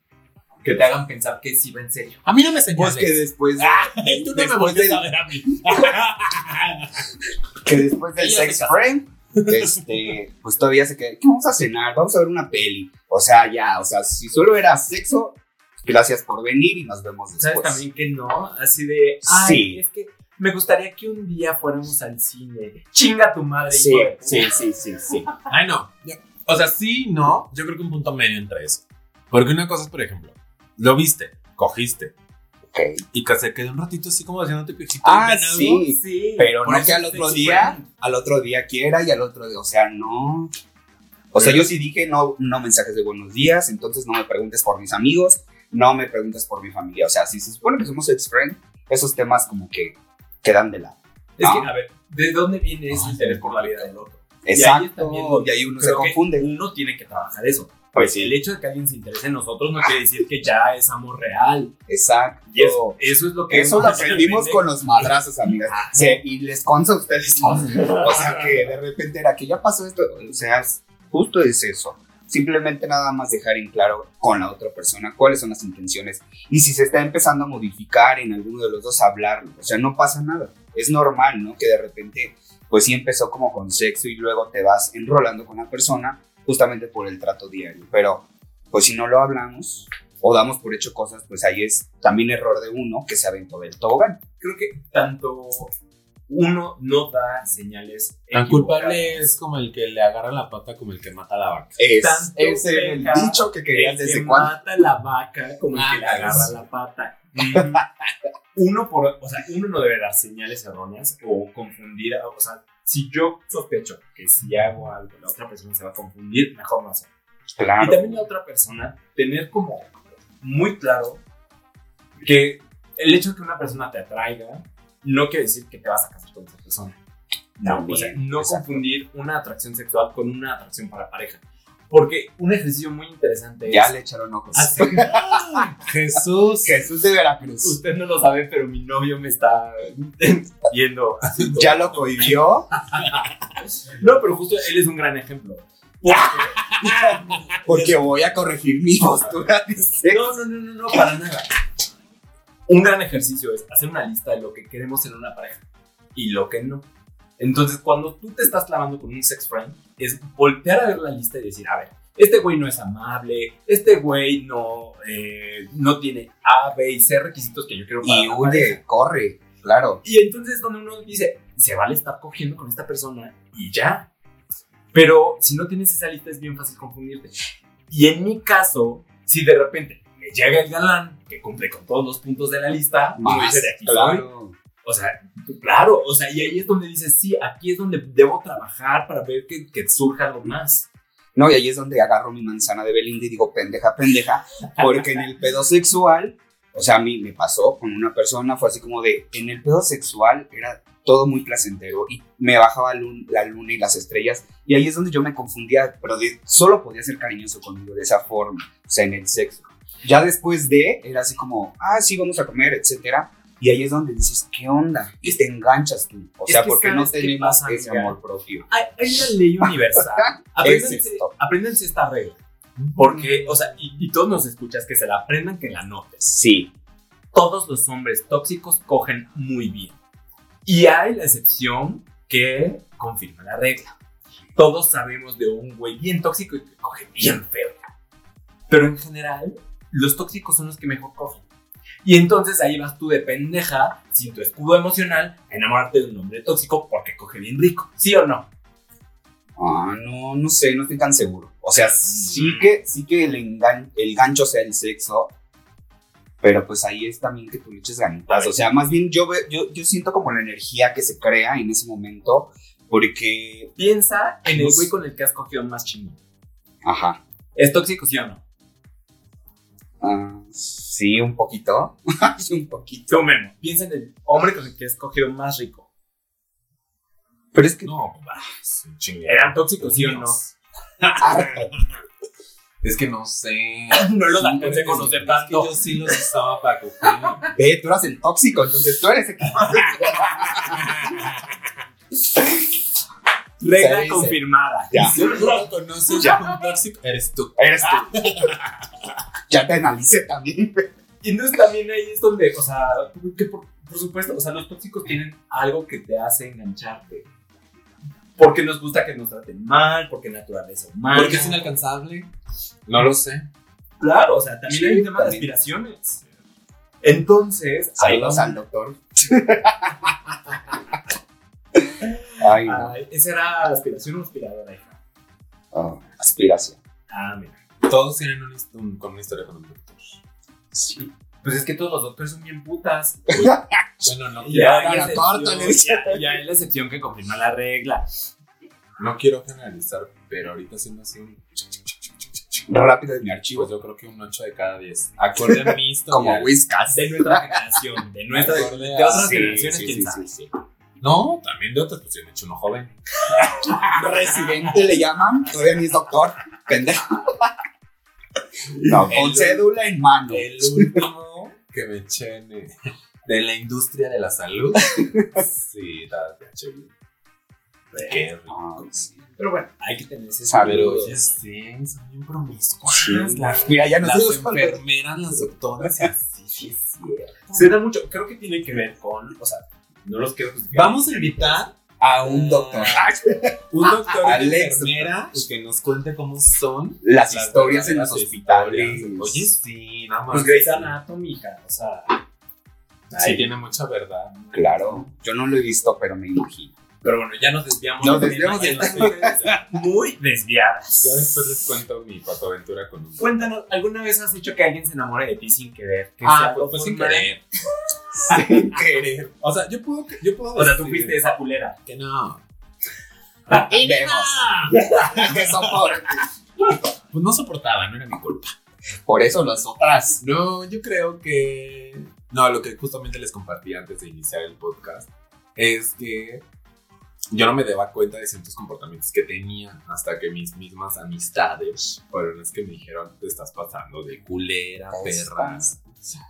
que te hagan pensar que sí va en serio? A mí no me señales. Pues que después, de- Tú no me después voltees del- a ver a mí. que después del sex friend, este, pues todavía se queda, ¿qué vamos a cenar? Vamos a ver una peli. O sea, ya, o sea, si solo era sexo, gracias por venir y nos vemos ¿Sabes después. también que no? Así de, ay, Sí. es que me gustaría que un día fuéramos al cine. Chinga tu madre. Sí, hijo sí, sí, sí, sí. Ay, no. O sea, sí, no. Yo creo que un punto medio entre eso. Porque una cosa es, por ejemplo, lo viste, cogiste, Ok. y que se quedó un ratito así como haciéndote piojito. Ah, sí. Sí. Pero no que al otro día, al otro día quiera y al otro día, o sea, no. O sea, yo sí dije no, no mensajes de buenos días, entonces no me preguntes por mis amigos, no me preguntes por mi familia. O sea, si se supone que somos ex friend, esos temas como que quedan de lado. Es ¿no? que, a ver, ¿de dónde viene ese interés por la vida del otro? Exacto. Y ahí, también y ahí uno se confunde. Uno tiene que trabajar eso. Pues sí. el hecho de que alguien se interese en nosotros no quiere decir que ya es amor real. Exacto. Y eso, eso es lo que Eso lo aprendimos con los madrazos, amigas. Sí, y les consta a ustedes. O sea, que de repente era que ya pasó esto. O sea, justo es eso. Simplemente nada más dejar en claro con la otra persona cuáles son las intenciones. Y si se está empezando a modificar en alguno de los dos, hablarlo. O sea, no pasa nada. Es normal, ¿no? Que de repente, pues sí empezó como con sexo y luego te vas enrolando con la persona justamente por el trato diario. Pero, pues si no lo hablamos o damos por hecho cosas, pues ahí es también error de uno que se aventó del tobogán. Creo que tanto uno no da señales. Tan culpable es como el que le agarra la pata como el que mata a la vaca. Es, Tanto es el dicho que querías El desde que cuándo. mata la vaca como el Ah, que le agarra eso. la pata. uno por, o sea, uno no debe dar señales erróneas o confundir, o sea, si yo sospecho que si hago algo la otra persona se va a confundir, mejor no hacerlo. Claro. Y también la otra persona, tener como muy claro que el hecho de que una persona te atraiga no quiere decir que te vas a casar con esa persona. No, o sea, También, no exacto. confundir una atracción sexual con una atracción para pareja. Porque un ejercicio muy interesante Ya es... le echaron ojos. hacer- Jesús. Jesús de Veracruz. Usted no lo sabe, pero mi novio me está viendo. Ya lo cohibió No, pero justo él es un gran ejemplo. Porque- porque voy a corregir mi postura. no, no, no, no, para nada. Un gran ejercicio es hacer una lista de lo que queremos en una pareja. y lo que no. Entonces, cuando tú te estás clavando con un sex friend, es voltear a ver la lista y decir, a ver, este güey no es amable, este güey no, eh, no tiene A, B y C requisitos que yo quiero para Y una pareja". huye, corre, claro. Y entonces donde uno dice, se vale estar cogiendo con esta persona y ya. Pero si no tienes esa lista es bien fácil confundirte. Y en mi caso, si de repente llega el galán que cumple con todos los puntos de la lista, Más, dice, de aquí soy. claro. O sea, claro, o sea, y ahí es donde dices, sí, aquí es donde debo trabajar para ver que, que surja algo más. No, y ahí es donde agarro mi manzana de Belinda y digo, pendeja, pendeja, porque en el pedo sexual, o sea, a mí me pasó con una persona, fue así como de, en el pedo sexual era todo muy placentero y me bajaba lun- la luna y las estrellas, y ahí es donde yo me confundía, pero de- solo podía ser cariñoso conmigo de esa forma, o sea, en el sexo. Ya después de, era así como, ah, sí, vamos a comer, etcétera. Y ahí es donde dices, ¿qué onda? Y te enganchas tú. O Es sea, que porque no ¿sabes qué tenemos pasa, ese amor propio. Hay, hay una ley universal. Apréndanse, esto. apréndanse esta regla. Porque, o sea, y, y todos nos escuchas que se la aprendan, que la notes. Sí, Todos los hombres tóxicos cogen muy bien. Y hay la excepción que confirma la regla. Todos sabemos de un güey bien tóxico y que coge bien feo. Pero en general, los tóxicos son los que mejor cogen. Y entonces ahí vas tú de pendeja, sin tu escudo emocional, a enamorarte de un hombre tóxico porque coge bien rico. ¿Sí o no? Ah, no, no sé, no estoy tan seguro. O sea, sí que, sí que el, engan- el gancho sea el sexo, pero pues ahí es también que tú le eches ganitas. O sea, más bien yo, yo, yo siento como la energía que se crea en ese momento, porque, Piensa en el sé. güey con el que has cogido más chingón. ajá, ¿Es tóxico, sí o no? Sí, un poquito, un poquito. Memo. Piensa en el hombre con el que has cogido más rico. Pero es que, No, bah, es un chingue. ¿Eran tóxicos, sí o no? Es que no sé. no los Sí, alcancé a Es conocer que tanto. yo sí los usaba para coger. ve, tú eras el tóxico, entonces tú eres el que... Regla dice. confirmada. Ya. Si no conoces Ya. un tóxico, eres tú. Eres tú. ya te analicé también. Y entonces también ahí es donde, o sea, que por, por supuesto, o sea, los tóxicos tienen algo que te hace engancharte. Porque nos gusta que nos traten mal, porque naturaleza humana. Porque es inalcanzable. No lo sé. Claro, o sea, también Sí, hay un tema de aspiraciones. Entonces, Saludos al doctor. Ay. Ay, esa era aspiración o aspiradora, hija. Ah, aspiración. Ah, mira. Todos tienen un, un- con una historia con un doctor. Sí. Pues es que todos los doctores son bien putas. Bueno, no, Y ya, Ya, hay la excepción, ya, ya hay la excepción que confirma la regla. no quiero generalizar, pero ahorita sí me hace un. Rápido en mi archivo. Pues yo creo que un 8 de cada 10. Acorde a mi historia. Como Whiskas. De nuestra generación, de nuestra de a- otras Sí, generaciones, sí, quién sí, sabe. No, también de otras, pues yo me he hecho uno joven. Residente le llaman. Todavía ni es doctor. Pendejo. No, con El- cédula en mano. El último que me eché en, de la industria de la salud. Sí, HIV. Qué rico. Sí. Pero bueno, hay que tener ese ya sí, son bien promiscuas. Sí. Las, Mira, ya no las sé enfermeras, las doctoras, y así, sí, es cierto. Se da mucho, creo que tiene que ver con, o sea, no los quiero justificar. Vamos a invitar a un doctor. un doctor Alex. enfermera que nos cuente cómo son Las historias en los hospitales. Oye, sí, nada más. Pues Grey's Anatomy, hija, o sea. Sí, tiene mucha verdad. Claro. Yo no lo he visto, pero me imagino. Pero bueno, ya nos desviamos. Nos desviamos fuimos Muy desviadas. Ya después les cuento mi patoaventura con un Cuéntanos, ¿alguna vez has hecho que alguien se enamore de ti sin querer? Que Ah, sea pues, pues sin querer. Sin querer. O sea, yo puedo, yo puedo O sea, tú fuiste esa culera. que no. Vemos. Que soporte. Pues no soportaba, no era mi culpa. Por eso las otras. No, yo creo que. No, lo que justamente les compartí antes de iniciar el podcast es que yo no me daba cuenta de ciertos comportamientos que tenía hasta que mis mismas amistades fueron las que me dijeron: Te estás pasando de culera, Te perra. estás-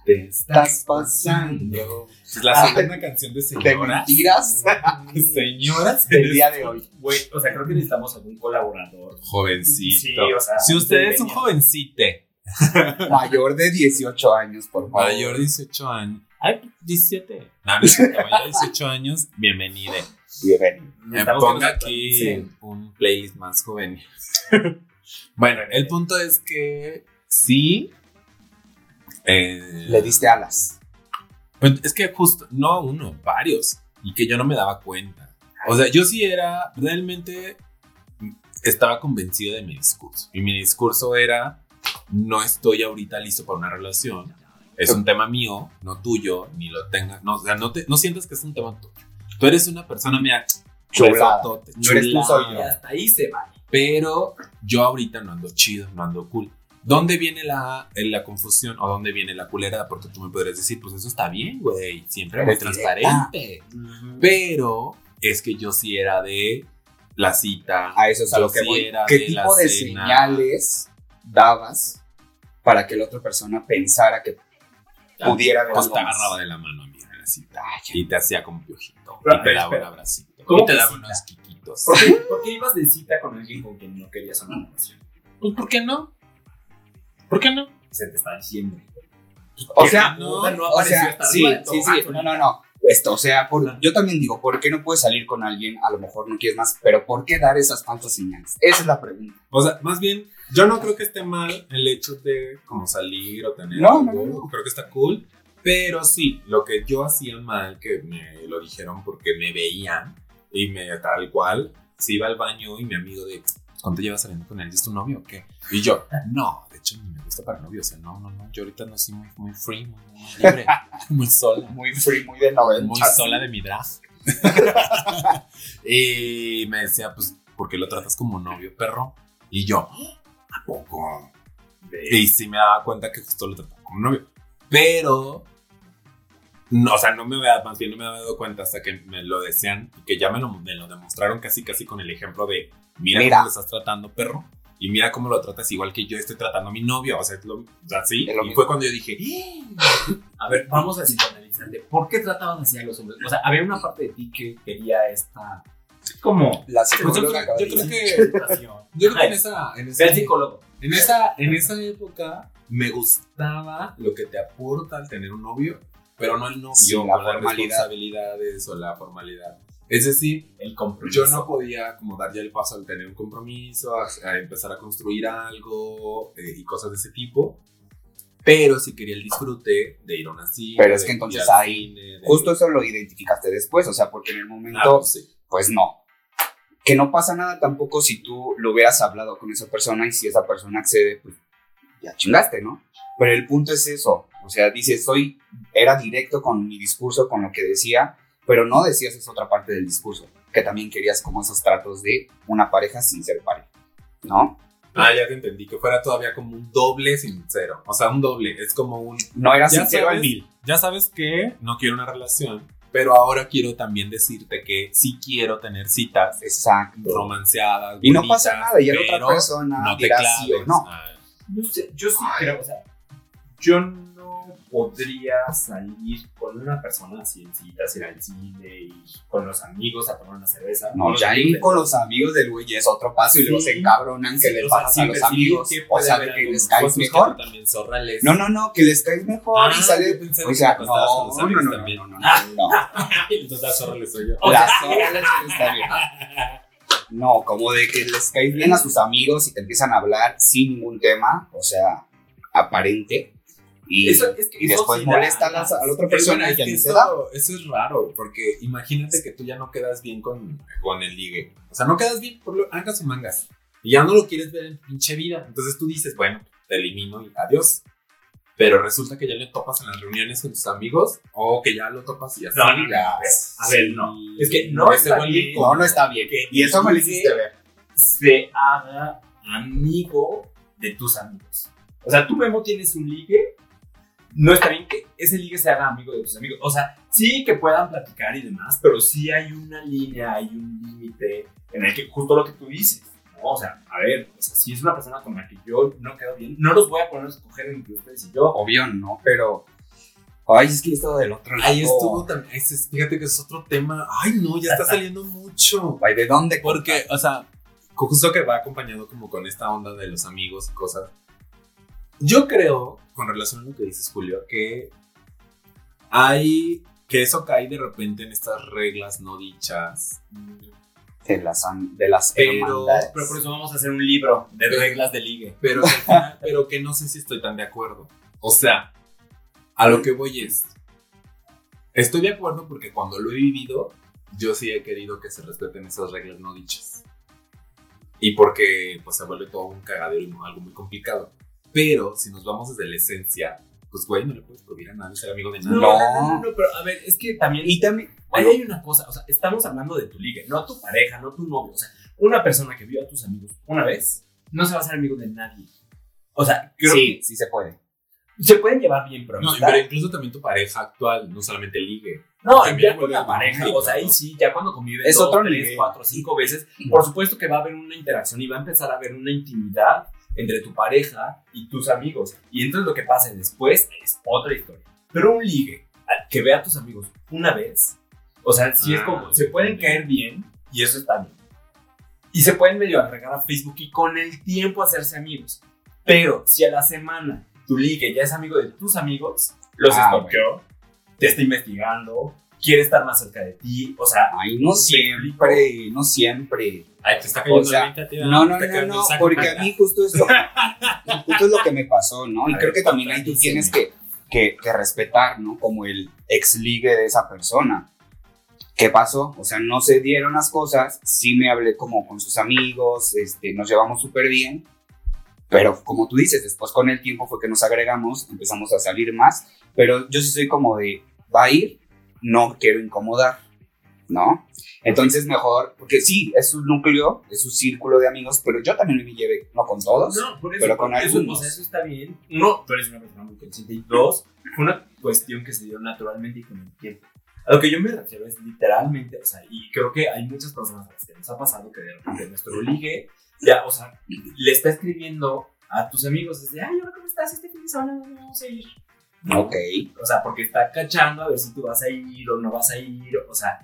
Te Estás pasando Es la segunda canción de de señoras. mentiras Señoras del día de hoy. Güey, o sea, creo que necesitamos algún colaborador. Jovencito. Sí, o sea, si usted es un venía. jovencito, Mayor de 18 años, por favor. mayor de 18 años, Ay, 17. No, no es cierto, ya 18 años, bienvenido. Bienvenido. Me Estamos ponga aquí Sí. un playlist más juvenil. bueno, el punto es que sí. Eh, Le diste alas. Pues es que justo, no uno, varios. Y que yo no me daba cuenta. O sea, yo sí era, realmente estaba convencido de mi discurso. Y mi discurso era, no estoy ahorita listo para una relación. Es un tema mío, no tuyo, ni lo tengas. No, o sea, no, te, no sientas que es un tema tuyo. Tú eres una persona, mira, Chulada. besotote, No eres tú, chulada. soy yo. hasta ahí se va. Pero yo ahorita no ando chido, no ando cool. ¿Dónde viene la, eh, la confusión o dónde viene la culera? Porque tú me podrías decir, pues eso está bien, güey. Siempre muy Eres directa. transparente. Pero es que yo sí era de la cita. A eso es a lo que sí voy. era ¿Qué de tipo de cena. señales dabas para que la otra persona pensara que pudiera haber Pues te agarraba de la mano, amiga, en la cita. Ay, Y te hacía como piojito. Y te daba un abracito. ¿Cómo y te daba cita? unos quiquitos. ¿Por qué, por qué ibas de cita con alguien con quien no querías una relación? Pues, ¿por qué no? ¿Por qué no? Se te está diciendo. O sea, moda no o apareció sea, sí, sí, sí, no, no, no. Esto, o sea, por- yo también digo, ¿por qué no puedes salir con alguien? A lo mejor no quieres más, pero ¿por qué dar esas falsas señales? Esa es la pregunta. O sea, más bien, yo no creo que esté mal el hecho de como salir o tener No, no, algo. no, no. Creo que está cool. Pero sí, lo que yo hacía mal, que me lo dijeron porque me veían y me tal cual, se iba al baño y mi amigo de, ¿cuánto llevas saliendo con él? ¿Es tu novio o qué? Y yo, no, hecho ni me gusta para novio. O sea, no, no, no, yo ahorita no soy muy, muy free, muy, muy libre, muy sola. Muy free, muy de noventa. Muy sola de mi drag. y me decía, pues, ¿por qué lo tratas como novio, perro? Y yo, ¿a poco? Y sí me daba cuenta que justo lo trataba como novio. Pero, no, o sea, no me había, más bien no me había dado cuenta hasta que me lo decían y que ya me lo, me lo demostraron casi, casi con el ejemplo de, mira, Mira. cómo lo estás tratando, perro. Y mira cómo lo tratas igual que yo estoy tratando a mi novio. O sea, es lo, o sea, sí. Es lo Y mismo. fue cuando yo dije, A ver, vamos a psicoanalizarte. ¿Por qué tratabas así a los hombres? O sea, había una parte de ti que quería esta. Como. La yo, psicóloga yo creo que. Yo creo que en esa, en, esa, al psicólogo. en, esa, en esa época me gustaba lo que te aporta al tener un novio, pero no el novio Sí, la con las responsabilidades o la formalidad. Es decir, El compromiso. yo no podía como dar ya el paso al tener un compromiso, a, a empezar a construir algo eh, y cosas de ese tipo. Pero sí quería el disfrute de ir a una cita. Pero es que entonces ahí, cine, Justo eso lo identificaste después, o sea, porque en el momento, Ah, pues sí. pues no. Que no pasa nada tampoco si tú lo hubieras hablado con esa persona y si esa persona accede, pues ya chingaste, ¿no? Pero el punto es eso, o sea, dices, soy, era directo con mi discurso, con lo que decía, pero no decías esa otra parte del discurso, que también querías como esos tratos de una pareja sin ser pareja, ¿no? Ah, ya te entendí, que fuera todavía como un doble sincero. O sea, un doble, es como un... No era sincero al mil. ya sabes que no quiero una relación, pero ahora quiero también decirte que sí quiero tener citas Exacto. romanceadas. Y no bonitas, pasa nada, y la otra persona no te claves. sí no. No sé, yo sí creo, o sea, yo no podría salir con una persona así en citas, ir al cine, ir con los amigos a tomar una cerveza. No, ya ir con los amigos del güey es otro paso y luego Sí. se encabronan que Sí, le sí, a los amigos. O sea, que les caes mejor. también zorra les- No, no, no, que les caes mejor Ah, y sale. O sea, no, no, no, no, también. no, no, no, no. Entonces la zorra le soy yo. O La zorra les está bien. No, como de que les caes bien a sus amigos y te empiezan a hablar sin ningún tema, o sea, aparente. Y, Eso- es que y después sí da. a la, otra persona y es ya que ni se eso, da. eso es raro, porque imagínate que tú ya no quedas bien con, con el ligue. O sea, no quedas bien por lo, angas o mangas. Y ya no lo quieres ver en pinche vida. Entonces tú dices, bueno, te elimino y adiós. Pero resulta que ya le topas en las reuniones con tus amigos o que ya lo topas y ya No, está. no, no, a ver, a ver, no. Es que no se está bien. No, no está bien. Que Y eso me lo hiciste ver. se haga amigo de tus amigos. O sea, tú, Memo, tienes un ligue. No está bien que ese ligue se haga amigo de tus amigos. O sea, sí que puedan platicar y demás, pero sí hay una línea, hay un límite en el que justo lo que tú dices. ¿no? O sea, a ver, o sea, si es una persona con la que yo no quedo bien, no los voy a poner a escoger entre ustedes y yo. Obvio, no, pero. Ay, es que yo estaba del otro lado. Ahí estuvo también. es- fíjate que es otro tema. Ay, no, ya está saliendo mucho. Ay, ¿de dónde? Porque, o sea, justo que va acompañado como con esta onda de los amigos y cosas. Yo creo, con relación a lo que dices, Julio, que hay que eso cae de repente en estas reglas no dichas. De las, de las Pero-. Pero por eso vamos a hacer un libro de reglas de ligue. Pero, pero que no sé si estoy tan de acuerdo. O sea, a lo que voy es. Estoy de acuerdo porque cuando lo he vivido, yo sí he querido que se respeten esas reglas no dichas. Y porque pues se vuelve todo un cagadero y algo muy complicado. Pero si nos vamos desde la esencia, pues güey, no le puedes prohibir a nadie ser amigo de nadie. No, no, no, no, pero a ver, es que también. Y también, Ahí bueno, hay una cosa, o sea, estamos hablando de tu ligue, no tu pareja, no tu novio. O sea, una persona que vio a tus amigos una vez no se va a ser amigo de nadie. O sea, creo sí, sí se puede. que se pueden llevar bien, pero No, pero incluso también tu pareja actual, no solamente ligue. No, ya con la a pareja, conflicto, o sea, ahí sí, ya cuando conviven Es dos, otro tres, nivel. cuatro, cinco veces, por supuesto que va a haber una interacción y va a empezar a haber una intimidad entre tu pareja y tus amigos. Y entonces lo que pase después es otra historia. Pero un ligue que vea a tus amigos una vez, o sea, es Ah, como, se pueden caer bien y eso está bien. Y se pueden medio agregar a Facebook y con el tiempo hacerse amigos. Pero si a la semana tu ligue ya es amigo de tus amigos, los Ah, te está investigando, quiere estar más cerca de ti, o sea, Ay, no siempre, no siempre. Ay, te está O sea, No, no, no, no, saco, porque a mí justo es lo, justo es lo que me pasó, ¿no? Y A creo ver, que también ahí tú tienes que, que, que respetar, ¿no? Como el ex ligue de esa persona. ¿Qué pasó? O sea, no se dieron las cosas, sí me hablé como con sus amigos, este, nos llevamos súper bien, pero como tú dices, después con el tiempo fue que nos agregamos, empezamos a salir más, pero yo sí soy como de, va a ir, no quiero incomodar, ¿no? Entonces mejor, porque sí, es su núcleo, es su círculo de amigos, pero yo también me llevé, no con todos, No, por eso, pero con eso, algunos. eso está bien. Uno, tú eres una persona muy consciente. Y dos, una cuestión que se dio naturalmente y con el tiempo. A lo que yo me refiero es literalmente, o sea, y creo que hay muchas personas a las que nos ha pasado que de repente nuestro ligue, ya, o sea, le está escribiendo a tus amigos desde, ay, hola, ¿cómo estás? Este fin de semana ¿dónde vamos a ir. ¿No? Ok. O sea, porque está cachando a ver si tú vas a ir o no vas a ir, o sea,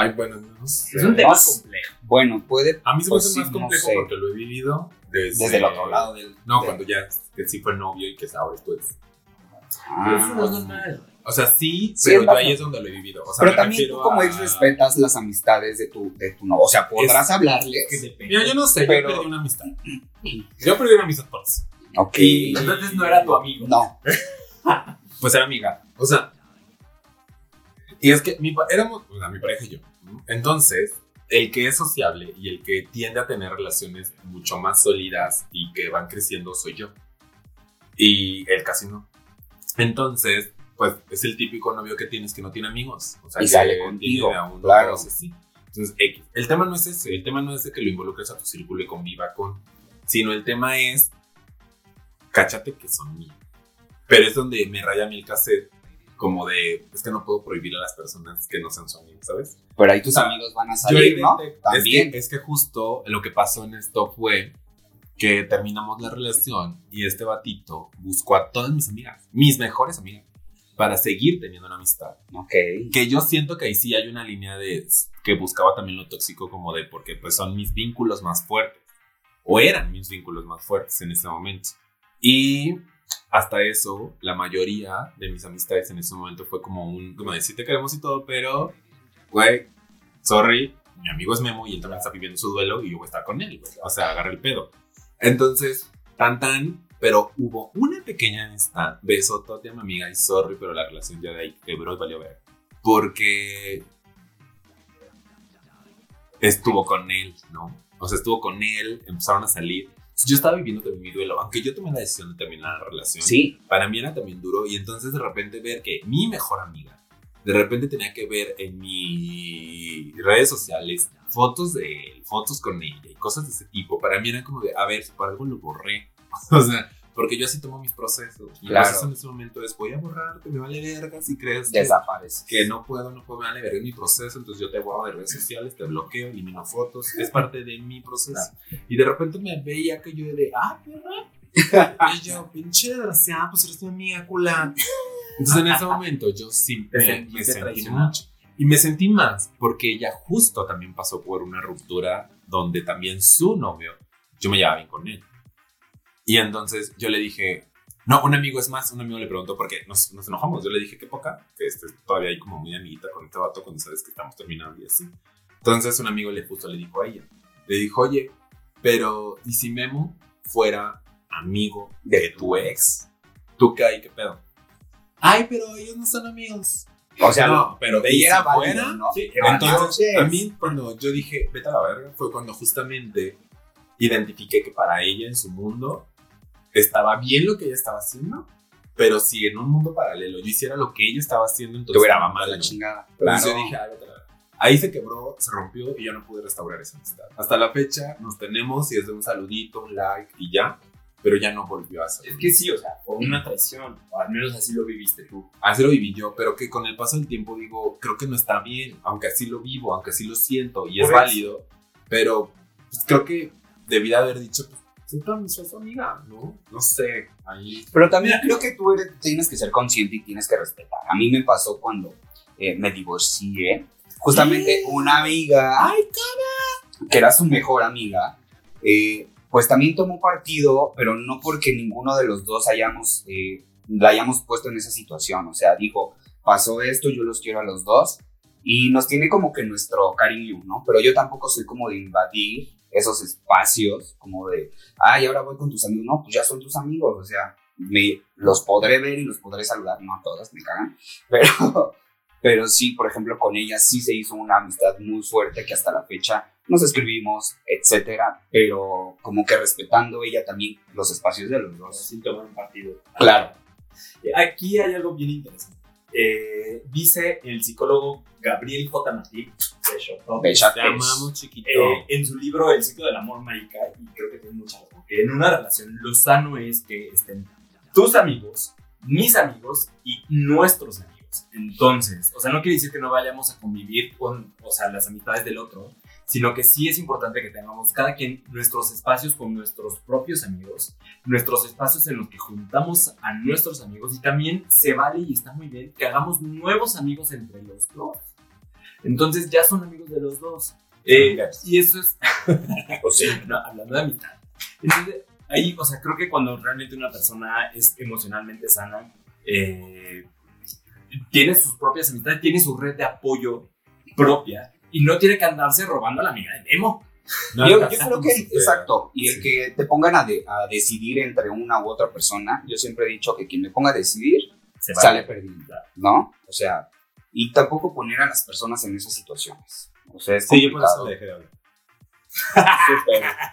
Ay, bueno, no sé. es un tema Más- complejo. Bueno, puede A mí se me hace sí, más no complejo sé. porque lo he vivido desde, desde el otro lado del... No, de- cuando ya que sí fue novio y que ahora pues. Pero eso no es Ah. normal. O sea, sí, Sí, pero es yo ahí es donde lo he vivido. O sea, Pero también tú como a- ex respetas las amistades de tu, de tu novio. O sea, podrás Que hablarles. depende. Mira, yo no sé, Pero- yo perdí una amistad. Yo perdí una amistad por eso. Ok. Y- Entonces no era tu amigo. No. Pues era amiga. O sea. Y es que mi, éramos, o sea, mi pareja y yo. Entonces, el que es sociable y el que tiende a tener relaciones mucho más sólidas y que van creciendo soy yo. Y él casi no. Entonces, pues es el típico novio que tienes que no tiene amigos. O sea, Y que sale contigo, a uno, claro. así. Entonces, X. El tema no es ese. El tema no es de que lo involucres a tu círculo y conviva con. Sino el tema es. Cáchate que son míos. Pero es donde me raya a mí el cassette. Como de. Es que no puedo prohibir a las personas que no sean su amigo, ¿sabes? Pero ahí tus amigos van a Yo salir, ¿no? evidente- También. Es que, es que justo lo que pasó en esto fue que terminamos la relación y este batito buscó a todas mis amigas, mis mejores amigas, para seguir teniendo una amistad. Ok. Que yo siento que ahí sí hay una línea de que buscaba también lo tóxico como de porque pues son mis vínculos más fuertes o eran mis vínculos más fuertes en ese momento. Y hasta eso, la mayoría de mis amistades en ese momento fue como un, como de sí te queremos y todo, pero, güey, sorry, mi amigo es Memo y él también está viviendo su duelo y yo voy a estar con él, güey. O sea, agarra el pedo. Entonces, tan tan, pero hubo una pequeña amistad, beso a mi amiga y sorry, pero la relación ya de ahí quebró y valió ver. Porque estuvo con él, ¿no? O sea, estuvo con él, empezaron a salir. Yo estaba viviendo también mi duelo, aunque yo tomé la decisión de terminar la relación Sí. para mí era también duro y entonces de repente ver que mi mejor amiga de repente tenía que ver en mis redes sociales fotos de él, fotos con ella y cosas de ese tipo, para mí era como de, a ver, si por algo lo borré. o sea, porque yo así tomo mis procesos. Mi Claro. proceso en ese momento es, voy a borrarte, me vale verga si crees que, Desaparece. que no puedo, no puedo, me vale verga mi proceso, entonces yo te borro de redes sociales, te bloqueo, elimino fotos, es parte de mi proceso. Y de repente me veía que yo de, ah, perra. Y yo, pinche desgraciada, pues eres mi amiga, cula. Entonces en ese momento yo sí me, me sentí mucho. Y me sentí más porque ella justo también pasó por una ruptura donde también su novio, yo me llevaba bien con él. Y entonces yo le dije, No, un amigo es más, un amigo le preguntó porque nos, nos enojamos. Yo le dije, qué poca, que este, todavía hay como muy amiguita con este vato cuando sabes que estamos terminando y así. Entonces un amigo le justo le dijo a ella, le dijo, oye, pero ¿y si Memo fuera amigo de tu ex? ¿Tú qué hay? ¿Qué pedo? Ay, pero ellos no son amigos. O sea, no, pero de ¿y ella fuera? ¿no? Sí, Entonces, a mí cuando yo dije, vete a la verga, fue cuando justamente identifiqué que para ella en su mundo estaba bien lo que ella estaba haciendo, pero si en un mundo paralelo yo hiciera lo que ella estaba haciendo, te entonces hubiera estaba mamado la chingada. Entonces Claro. yo dije, "Ay, vete a la verga". Ahí se quebró, se rompió y ya no pude restaurar esa amistad. Hasta la fecha nos tenemos y es de un saludito, un like y ya, pero ya no volvió a ser. Es que sí, o sea, fue una traición. O al menos así lo viviste tú. Así lo viví yo, pero que con el paso del tiempo digo, creo que no está bien, aunque así lo vivo, aunque así lo siento y es válido, pero pues, creo que debí de haber dicho, pues, soy tu, soy tu amiga, ¿no? No sé, ahí... Pero también creo que tú eres- tienes que ser consciente y tienes que respetar. A mí me pasó cuando eh, me divorcié. Justamente una amiga, que era su mejor amiga, eh, pues también tomó partido, pero no porque ninguno de los dos hayamos, eh, la hayamos puesto en esa situación. O sea, dijo, pasó esto, yo los quiero a los dos. Y nos tiene como que nuestro cariño, ¿no? Pero yo tampoco soy como de invadir esos espacios, como de, ay, ahora voy con tus amigos. No, pues ya son tus amigos, o sea, me, los podré ver y los podré saludar, no a todas, me cagan, pero, pero sí, por ejemplo, con ella sí se hizo una amistad muy fuerte que hasta la fecha nos escribimos, etcétera, pero como que respetando ella también los espacios de los dos. Sin tomar un partido. Claro. Aquí hay algo bien interesante. Eh, dice el psicólogo Gabriel J. Martí, de Te amamos, chiquito. Eh, en su libro El ciclo del amor marica, y creo que tiene mucha razón, que en una relación lo sano es que estén tus amigos, mis amigos y nuestros amigos. Entonces, o sea, no quiere decir que no vayamos a convivir con, o sea, las amistades del otro, sino que sí es importante que tengamos cada quien nuestros espacios con nuestros propios amigos, nuestros espacios en los que juntamos a nuestros amigos y también se vale y está muy bien que hagamos nuevos amigos entre los dos. Entonces ya son amigos de los dos. Eh, y eso es O sea, no, hablando de amistad. Entonces, ahí, o sea, creo que cuando realmente una persona es emocionalmente sana, eh, tiene sus propias amistades, tiene su red de apoyo propia y no tiene que andarse robando a la amiga de Memo. No, yo, yo creo que, exacto, y el Sí. que te pongan a, de- a decidir entre una u otra persona, yo siempre he dicho que quien me ponga a decidir Se sale perdiendo, ¿no? O sea, y tampoco poner a las personas en esas situaciones. O sea, es Sí, yo por eso dejé de hablar.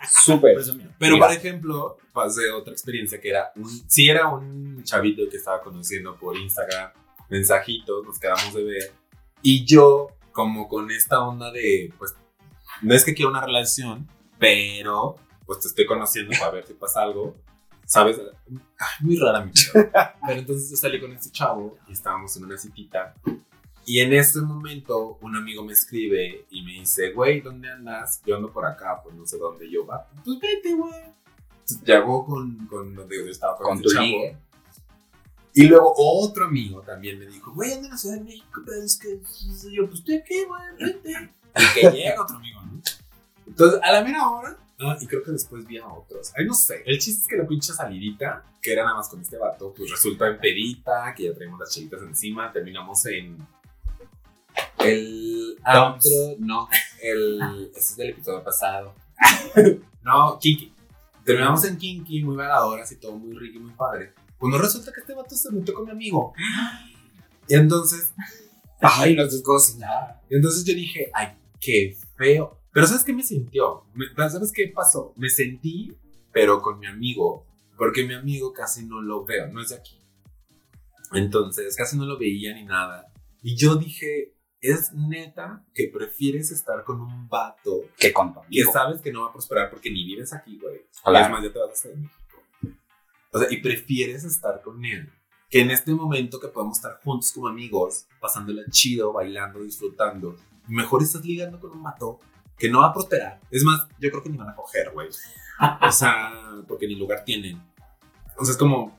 Súper, súper. Pero, Mira. por ejemplo, pasé otra experiencia que era un. Sí, era un chavito que estaba conociendo por Instagram, mensajitos, nos quedamos de ver. Y yo, como con esta onda de, pues, no es que quiera una relación, pero, pues te estoy conociendo para ver si pasa algo. ¿Sabes? Ay, muy rara mi chava. Pero entonces yo salí con este chavo y estábamos en una citita. Y en ese momento un amigo me escribe y me dice, güey, ¿dónde andas? Yo ando por acá, pues no sé dónde yo va. Pues vete, güey. Llegó con, con donde yo estaba con, Con este tu chavo. ligue. Y luego otro amigo también me dijo, güey, anda en la Ciudad de México, pero es que y yo, pues ¿tú qué, güey? Vete. Y que llega otro amigo, ¿no? Entonces, a la mera hora, ah, y creo que después vi a otros. Ay, no sé. El chiste es que la pinche salidita, que era nada más con este vato, pues resulta en pedita, que ya traemos las chelitas encima, terminamos en. El antro, no, el. Este es del episodio pasado. no, Kinky. Terminamos en Kinky, muy baladoras y todo muy rico y muy padre. Cuando resulta que este vato se metió con mi amigo. Y entonces, Ay, no sé cómo y entonces yo dije, ay, qué feo. Pero ¿sabes qué me sintió? ¿Sabes qué pasó? Me sentí, pero con mi amigo, porque mi amigo casi no lo veo, no es de aquí. Entonces, casi no lo veía ni nada. Y yo dije, es neta que prefieres estar con un vato Que con tu que amigo. sabes que no va a prosperar porque ni vives aquí, güey. Claro. Es más, ya te vas a en México. O sea, y prefieres estar con él. Que en este momento que podemos estar juntos como amigos, pasándola chido, bailando, disfrutando, mejor estás ligando con un vato que no va a prosperar. Es más, yo creo que ni van a coger, güey. O sea, porque ni lugar tienen. O sea, es como...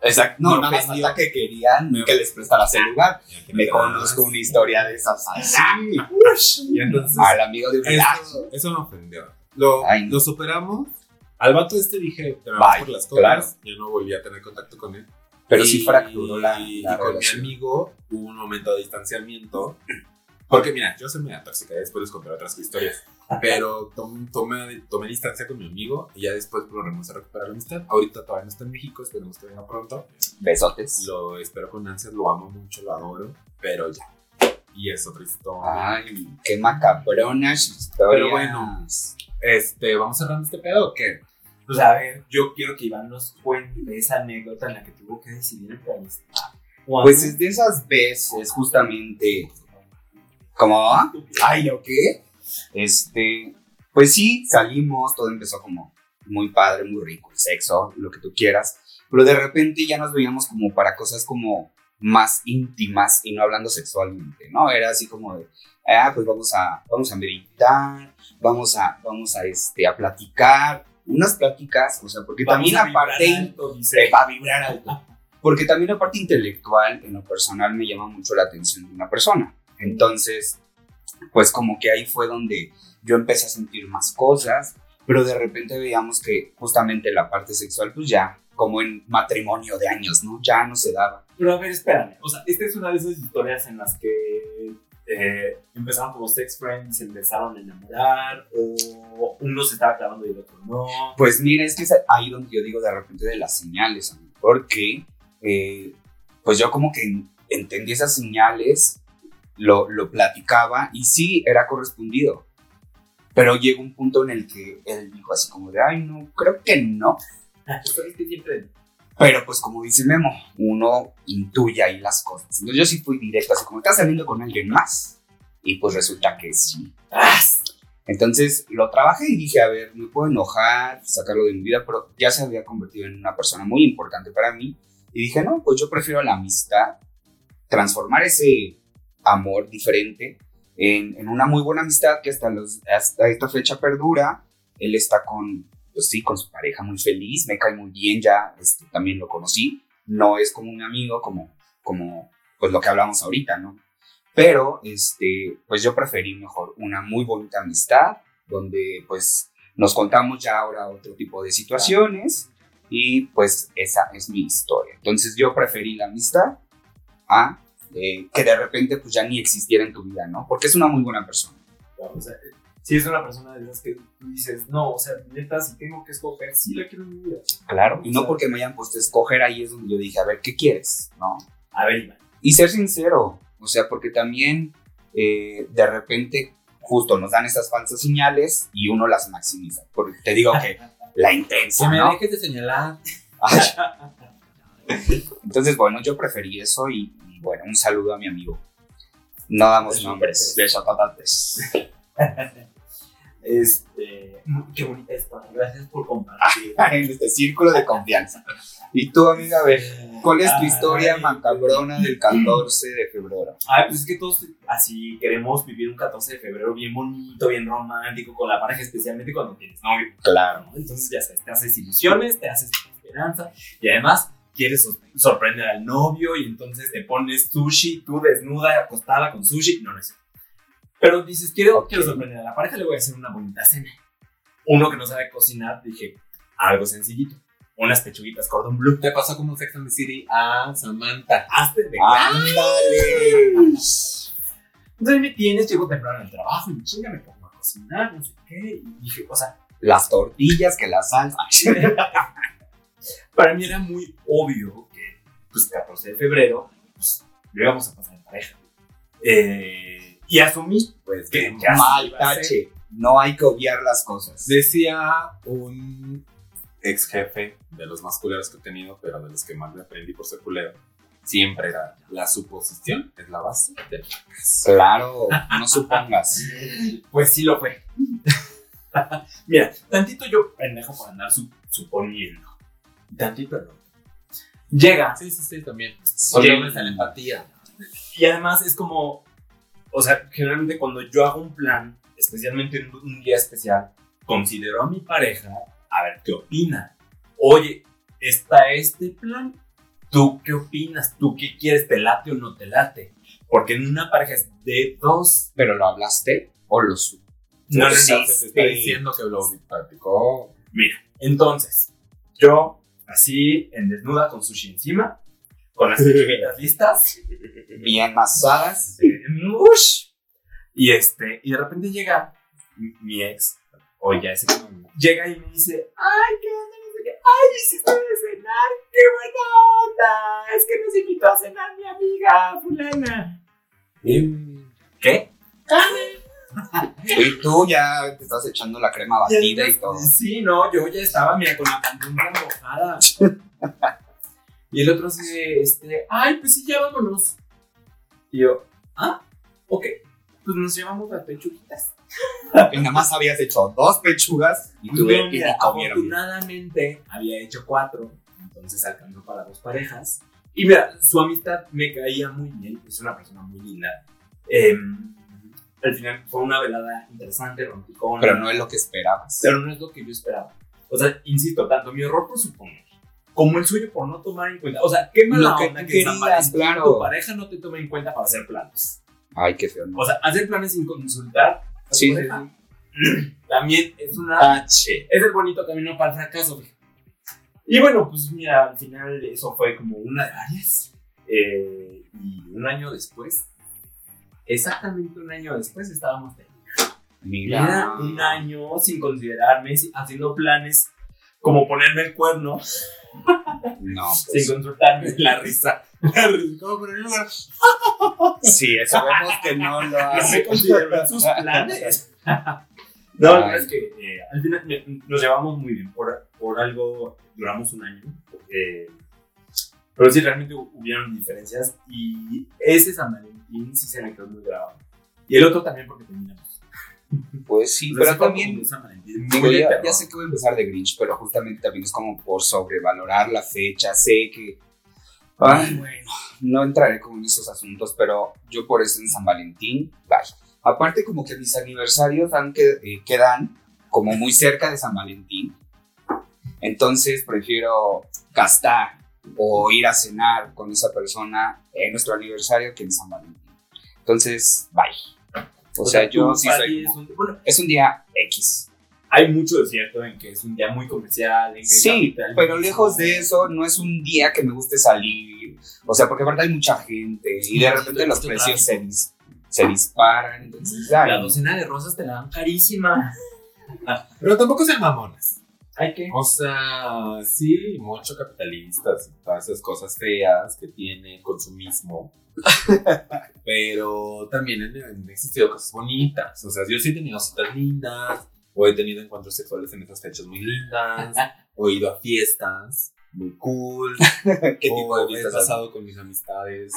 Exacto. No, nada más falta que querían Me- que les prestaras el lugar. Me conozco una historia de esas así. Y entonces... Al amigo de un Eso, eso me ofendió. Lo, Ay, no. lo superamos Al vato este dije, te me Bye, vas por las cosas. claro. Ya no volví a tener contacto con él. Pero Y- sí fracturó la, y la con mi amigo hubo un momento de distanciamiento. Porque mira, yo soy media tóxica, después les contaré otras historias. Pero tom- tomé, tomé distancia con mi amigo y ya después logramos recuperar la amistad. Ahorita todavía no está en México, esperemos que venga pronto. Besotes. Lo espero con ansias, lo amo mucho, lo adoro, pero ya. Y es otra historia. Ay, qué macabronas historias. Pero bueno. Este, ¿vamos cerrando este pedo o qué? Pues a ver, yo quiero que Iván nos cuente esa anécdota en la que tuvo que decidir amistad. Cuando- Pues es de esas veces, justamente. ¿Cómo? Ay, ¿o qué? Este. Pues sí, salimos, todo empezó como muy padre, muy rico, el sexo, lo que tú quieras. Pero de repente ya nos veíamos como para cosas como más íntimas y no hablando sexualmente, ¿no? Era así como de, ah, pues vamos a, vamos a meditar, vamos a, vamos a, este, a platicar, unas pláticas, o sea, porque Vamos también a aparte alto, dice. para vibrar alto. Porque también la parte intelectual, en lo personal, me llama mucho la atención de una persona. Entonces, pues como que ahí fue donde yo empecé a sentir más cosas, pero de repente veíamos que justamente la parte sexual, pues ya, como en matrimonio de años, ¿no? Ya no se daba. Pero a ver, espérame. O sea, esta es una de esas historias en las que eh, empezaron como sex friends, se empezaron a enamorar, o uno se estaba clavando y el otro no. Pues mira, es que es ahí donde yo digo de repente de las señales, amigo, porque eh, pues yo como que entendí esas señales, lo, lo platicaba y sí, era correspondido. Pero llegó un punto en el que él dijo así como de, ay, no, creo que no. Sabes que siempre. Pero pues como dice Memo, uno intuye ahí las cosas. Entonces yo sí fui directo, así como, ¿estás saliendo con alguien más? Y pues resulta que sí. Entonces lo trabajé y dije, a ver, me puedo enojar, sacarlo de mi vida, pero ya se había convertido en una persona muy importante para mí. Y dije, no, pues yo prefiero la amistad, transformar ese amor diferente en, en una muy buena amistad que hasta, los, hasta esta fecha perdura. Él está con, pues sí, con su pareja muy feliz, me cae muy bien, ya este, también lo conocí. No es como un amigo, como, como pues lo que hablamos ahorita, ¿no? Pero, este, pues yo preferí mejor una muy bonita amistad, donde pues nos contamos ya ahora otro tipo de situaciones y pues esa es mi historia. Entonces yo preferí la amistad a eh, que de repente pues ya ni existiera en tu vida, ¿no? Porque es una muy buena persona. O sea, si es una persona de esas que tú dices, no, o sea, neta, si tengo que escoger, sí la quiero en mi vida. Claro. Y no sea- porque me hayan puesto a escoger ahí es donde yo dije, a ver, ¿qué quieres? ¿No? A ver, Iván. Y ser sincero, o sea, porque también eh, de repente justo nos dan esas falsas señales y uno las maximiza. Porque te digo que la intensa, ¿no? dejes de señalar. Ay. Entonces, bueno, yo preferí eso y, y, bueno, un saludo a mi amigo. No damos nombres, patates. beso patates. Este. Qué bonita historia. Gracias por compartir. en este círculo de confianza. Y tú, amiga, a ver, ¿cuál es tu historia Ay. macabrona del 14 de febrero? Ay, pues es que todos así queremos vivir un 14 de febrero bien bonito, bien romántico, con la pareja, especialmente cuando tienes novio. Claro. ¿no? Entonces, ya sabes, te haces ilusiones, te haces esperanza y además quieres sor- sorprender al novio y entonces te pones sushi, tú desnuda, acostada con sushi. No, no es cierto. Pero dices, quiero, quiero sorprender a la pareja, le voy a hacer una bonita cena. Uno que no sabe cocinar, dije, algo sencillito. Unas pechuguitas cordon bleu. Te pasó como Sex and the City a Samantha. Hazte de ¡Ándale! Entonces me tienes, llego temprano al trabajo y chinga, me pongo a cocinar, no sé qué. Y dije, o sea, Las tortillas, que la salsa. para mí era muy obvio que, pues, 14 de febrero, pues, lo íbamos a pasar en pareja. Eh, y asumí, Pues que ya Mal tache. No hay que obviar las cosas. Decía un ex jefe de los más culeros que he tenido, pero de los que más me aprendí por ser culero. Siempre era la suposición, es la base del fracaso. Claro, no supongas. Pues sí lo fue. Mira, tantito yo pendejo por andar su- suponiendo. Tantito no. Llega. Sí, sí, sí, también. Solo la empatía. Y además es como, o sea, generalmente cuando yo hago un plan, especialmente en un día especial, considero a mi pareja a ver qué opina. Oye, está este plan, ¿tú qué opinas? ¿Tú qué quieres? ¿Te late o no te late? Porque en una pareja es de dos. ¿Pero lo hablaste o lo su No, no, no, se te está diciendo que lo practicó. Mira, Entonces, yo, así, en desnuda, con sushi encima, con las pechuguitas listas, Bien masadas. en mush, y este, y de repente llega mi, mi ex, o ya ese llega y me dice, ay, qué onda, no sé qué, ay, hiciste de cenar, qué buena onda, es que nos invitó a cenar mi amiga fulana. ¿Qué? Y tú ya te estás echando la crema batida y todo. Sí, no, yo ya estaba, mira, con la pantalla mojada. y el otro dice, este, ay, pues sí, ya vámonos. Y yo, ah, ok, pues nos llevamos las pechuguitas. Y nada más habías hecho dos pechugas y tú No, y mira, comieron. afortunadamente había hecho cuatro, entonces alcanzó para dos parejas. Y mira, su amistad me caía muy bien, es una persona muy linda. Em, al final fue una velada interesante, romanticona. Pero no es lo que esperabas. Pero no es lo que yo esperaba. O sea, insisto, tanto mi error por suponer, como el suyo por no tomar en cuenta. O sea, qué mala Lo que onda que querías, tu pareja no te tome en cuenta para hacer planes. Ay, qué feo. ¿no? O sea, hacer planes sin consultar tu Sí, pareja también es una H. es el bonito camino para el fracaso. fíjate. Y bueno, pues mira, al final eso fue como una de varias. Eh, y un año después, exactamente un año después, estábamos teniendo. Mira. Era un año sin considerarme, si- haciendo planes como ponerme el cuerno, No, sin pues, consultarme. La risa. ¿Cómo poner el cuerno? sí, eso vemos que no lo No hace. en sus planes. No, verdad es que eh, al final me- nos llevamos muy bien. Por, por algo duramos un año. eh, pero sí, realmente hu- hubieron diferencias. Y ese San Valentín sí se me quedó muy grabado. Y el otro también porque terminamos. Pues sí, pero fue también Digo, ya, ya sé que voy a empezar de Grinch, pero justamente también es como por sobrevalorar la fecha. Sé que. Ay, bueno, no entraré como en esos asuntos, pero yo por eso en San Valentín, bye. Aparte, como que mis aniversarios dan que, eh, quedan como muy cerca de San Valentín. Entonces prefiero gastar o ir a cenar con esa persona en nuestro aniversario que en San Valentín. Entonces, bye. O, sea, yo sí soy. ti es como- un- bueno, es un día X. hay mucho de cierto en que es un día muy comercial. En que Sí, pero lejos de eso, no es un día que me guste salir. O sea, porque aparte hay mucha gente y de repente los precios se, dis- se disparan. Entonces, ay, La docena de rosas te la dan carísima. Pero tampoco sean mamonas. Hay que. O sea, sí, mucho capitalistas y todas esas cosas feas que tiene el consumismo. Pero también han, han existido cosas bonitas. O sea, yo sí he tenido citas lindas, o he tenido encuentros sexuales en esas fechas muy lindas, o he ido a fiestas muy cool, ¿qué tipo de he fiestas has- pasado con mis amistades.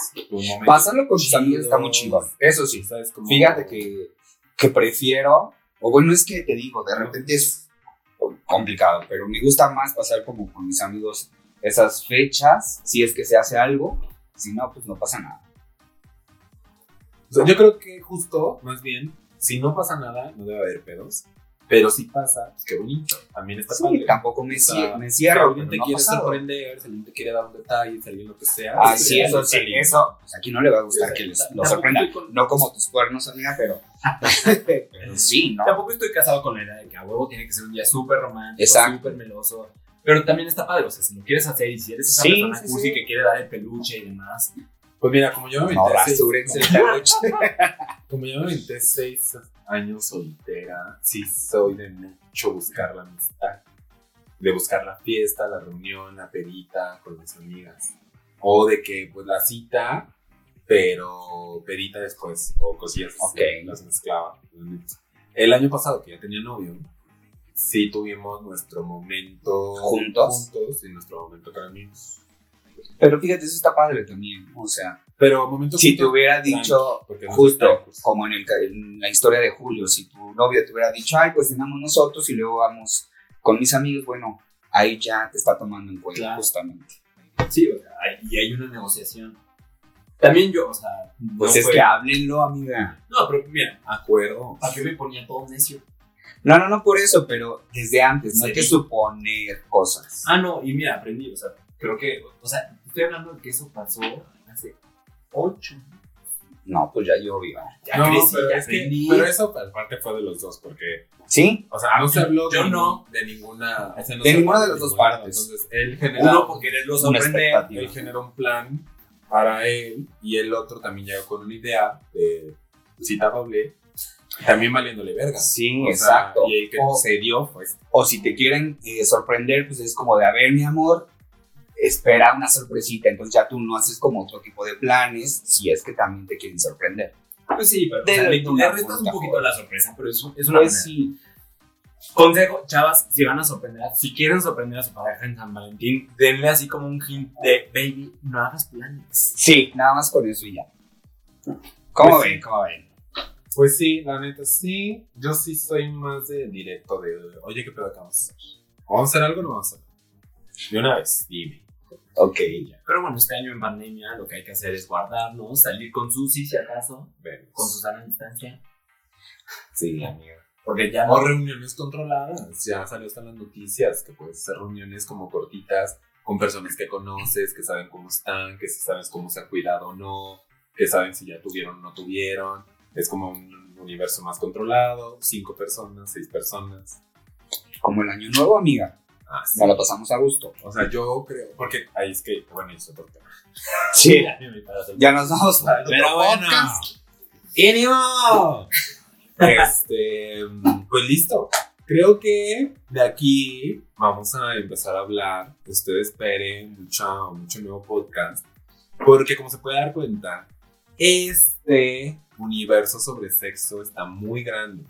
Pasarlo con tus chido. amigos está muy chingón. Eso sí. ¿Sabes? Como- Fíjate que, que prefiero, o bueno, es que te digo, de repente es complicado, pero me gusta más pasar como con mis amigos esas fechas, si es que se hace algo, si no, pues no pasa nada. O sea, yo creo que justo, más bien, si no pasa nada, no debe haber pedos. Pero si pasa, pues qué bonito. También está Sí, padre. tampoco me, O sea, cie- me Si alguien te no quiere pasado. sorprender, si alguien te quiere dar un detalle, si alguien lo que sea. Ay, pues, sí, eso está sí, eso. Pues aquí no le va a gustar que les lo sorprenda. con- No como tus cuernos, amiga, pero. pero sí, ¿no? Tampoco estoy casado con la idea de que a huevo tiene que ser un día súper romántico, súper meloso. Pero también está padre, o sea, si lo quieres hacer y si eres esa Sí, persona sí, cursi que quiere dar el peluche y demás, Pues mira, como yo me No, aventé como yo me aventé seis años soltera, sí soy de mucho buscar la amistad. De buscar la fiesta, la reunión, la pedita con mis amigas. O de que, pues, la cita, pero pedita después, o cosillas. Ok. Las mezclaba. El año pasado, que ya tenía novio, sí tuvimos nuestro momento ¿Juntos? juntos y nuestro momento con amigos. Pero fíjate, eso está padre también. O sea, Pero momento si te hubiera dicho, no justo como en, el, en la historia de Julio, si tu novio te hubiera dicho, ay, pues cenamos nosotros y luego vamos con mis amigos, bueno, ahí ya te está tomando en cuenta, Claro. justamente. sí, o sea, hay- y hay una negociación. También yo, o sea, Pues no es fue- que háblenlo, amiga. No, pero mira, Acuerdo. ¿para qué me ponía todo necio? No, no, no por eso, pero desde antes, no hay que suponer cosas. Ah, no, y mira, aprendí, o sea, creo que, o sea, estoy hablando de que eso pasó hace ocho No, pues ya llovió. Ya no, crecí, pero, ya es que- pero eso aparte fue de los dos, porque, ¿Sí? o sea, no se habló Yo de, no. de ninguna. o sea, no De ninguna de las dos partes. Entonces, él generó, Uno por quererlo Una sorprender. expectativa. él generó un plan para él y el otro también llegó con una idea de cita doble, también valiéndole verga. Sí, O sea, exacto. y el que O- se dio este. O si te quieren eh, sorprender, pues es como de, a ver, mi amor, espera una sorpresita. Entonces ya tú no haces como otro tipo de planes si es que también te quieren sorprender. Pues sí, pero o De sea, le, restas un poquito la sorpresa, pero es, es una Pues sí. Consejo, chavas, si van a sorprender, si quieren sorprender a su pareja en San Valentín, denle así como un hint de, baby, no hagas planes. Sí, nada más con eso y ya. ¿Cómo Pues ven? ¿Cómo ven? Pues sí, la neta sí. Yo sí soy más de directo, de oye, ¿qué pedo que vamos a hacer? ¿Vamos a hacer algo o no vamos a hacer? De una vez, dime. Ok. Pero bueno, este año en pandemia lo que hay que hacer es guardarnos, salir con Susi si acaso, Vemos. con Susana a distancia. Sí, amiga. Porque ya O no. reuniones controladas. Ya salió hasta en las noticias que puedes hacer reuniones como cortitas con personas que conoces, que saben cómo están, que si sabes cómo se han cuidado o no, que saben si ya tuvieron o no tuvieron. Es como un universo más controlado. Cinco personas, seis personas. Como el año nuevo, amiga. Ah, sí. Nos la pasamos a gusto. O sea, yo creo, porque ahí es que, bueno, eso es otro tema. Sí. Ya nos vamos para el Pero bueno. Este, pues listo. Creo que de aquí vamos a empezar a hablar. Ustedes esperen mucho, mucho nuevo podcast. Porque como se puede dar cuenta, este universo sobre sexo está muy grande.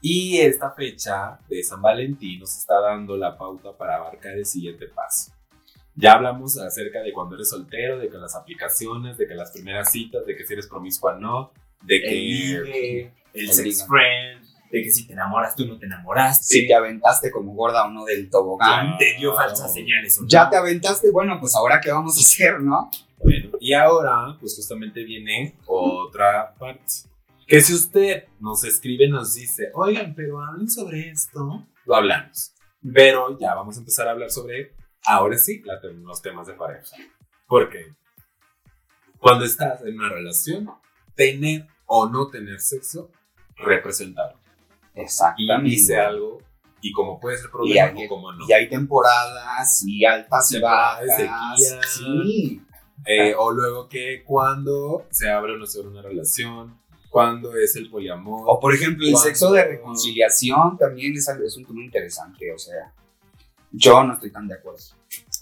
Y esta fecha de San Valentín nos está dando la pauta para abarcar el siguiente paso. Ya hablamos acerca de cuando eres soltero, de que las aplicaciones, de que las primeras citas, de que si eres promiscua o no, de El que ligue, el el sex friend, de que si te enamoras tú no te enamoraste. Si te aventaste como gorda o no del tobogán. te dio falsas señales. Ya te aventaste, bueno, pues ahora qué vamos a hacer, ¿no? Bueno, y ahora, pues justamente viene otra parte. Que si usted nos escribe, nos dice, oigan, pero hablen sobre esto, lo hablamos. Pero ya vamos a empezar a hablar sobre, ahora sí, la- los temas de pareja. Porque cuando estás en una relación, tener o no tener sexo representa algo. Y Exactamente. dice algo, y como puede ser problema hay, o como no. y hay temporadas y altas y bajas. sequía. Sí. Eh, o luego que cuando se abre o no se abre una relación, cuando es el poliamor. O por ejemplo, el sexo de reconciliación también es, algo- es un tema interesante. O sea, yo no estoy tan de acuerdo.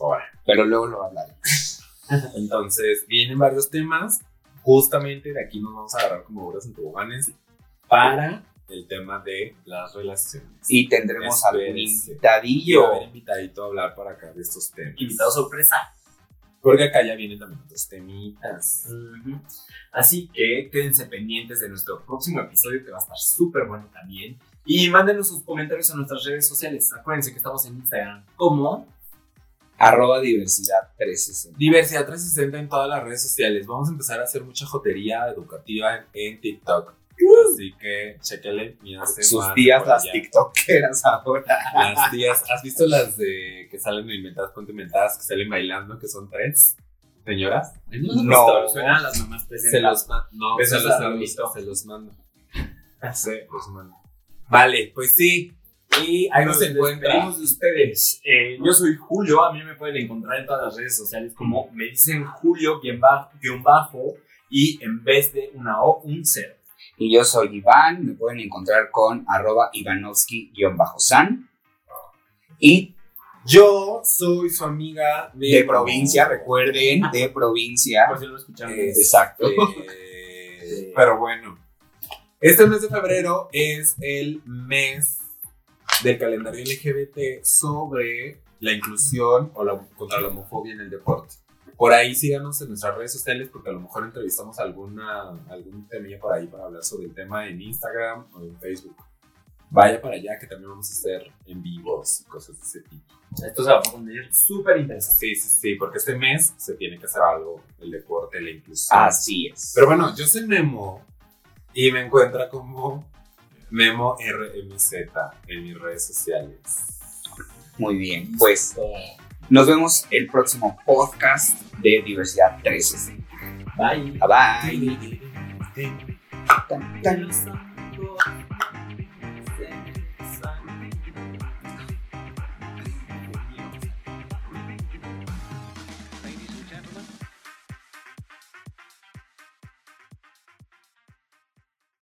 Ahora, Pero luego lo hablaré. Entonces, vienen varios temas. Justamente de aquí nos vamos a agarrar como obras en toboganes para el tema de las relaciones. Y tendremos algún Espérense. Y invitadillo. a haber invitadito a hablar para acá de estos temas. Invitado sorpresa. Porque acá ya vienen también otros temitas. Así que quédense pendientes de nuestro próximo episodio que va a estar súper bueno también. Y mándenos sus comentarios a nuestras redes sociales. Acuérdense que estamos en Instagram como Arroba diversidad 360. Diversidad 360 en todas las redes sociales. Vamos a empezar a hacer mucha jotería educativa en, en TikTok. Así que chequenle. mírense Sus tías, las allá. tiktokeras ahora. Las tías, ¿has visto las de que salen inventadas, ponte inventadas, que salen bailando, que son tres señoras? No. visto? suenan las mamás Se los mando. No, se los, a se los- mando. Se los mando. Vale, pues sí. Y ahí nos encuentran. despedimos de ustedes. Eh, yo soy Julio, a mí me pueden encontrar en todas las redes sociales como me dicen Julio guion bajo, guion bajo y en vez de una O, un cero. Y yo soy Iván. Me pueden encontrar con arroba Ivanovsky-san. Y Yo soy su amiga de provincia, recuerden, de provincia. Por si lo escucharon. Eh, Exacto. Eh, pero bueno, este mes de febrero es el mes del calendario LGBT sobre la inclusión o la, contra la homofobia en el deporte. Por ahí síganos en nuestras redes sociales porque a lo mejor entrevistamos alguna, algún temilla por ahí para hablar sobre el tema en Instagram o en Facebook. Vaya para allá que también vamos a hacer en vivos y cosas de ese tipo. Esto se va a poner súper interesante. Sí, sí, sí, porque este mes se tiene que hacer algo, el deporte, la inclusión. Así es. Pero bueno, yo soy Memo y me encuentra como Memo RMZ en mis redes sociales. Muy bien. Pues nos vemos el próximo podcast de Diversidad 360. Bye. Bye bye. Tan, tan.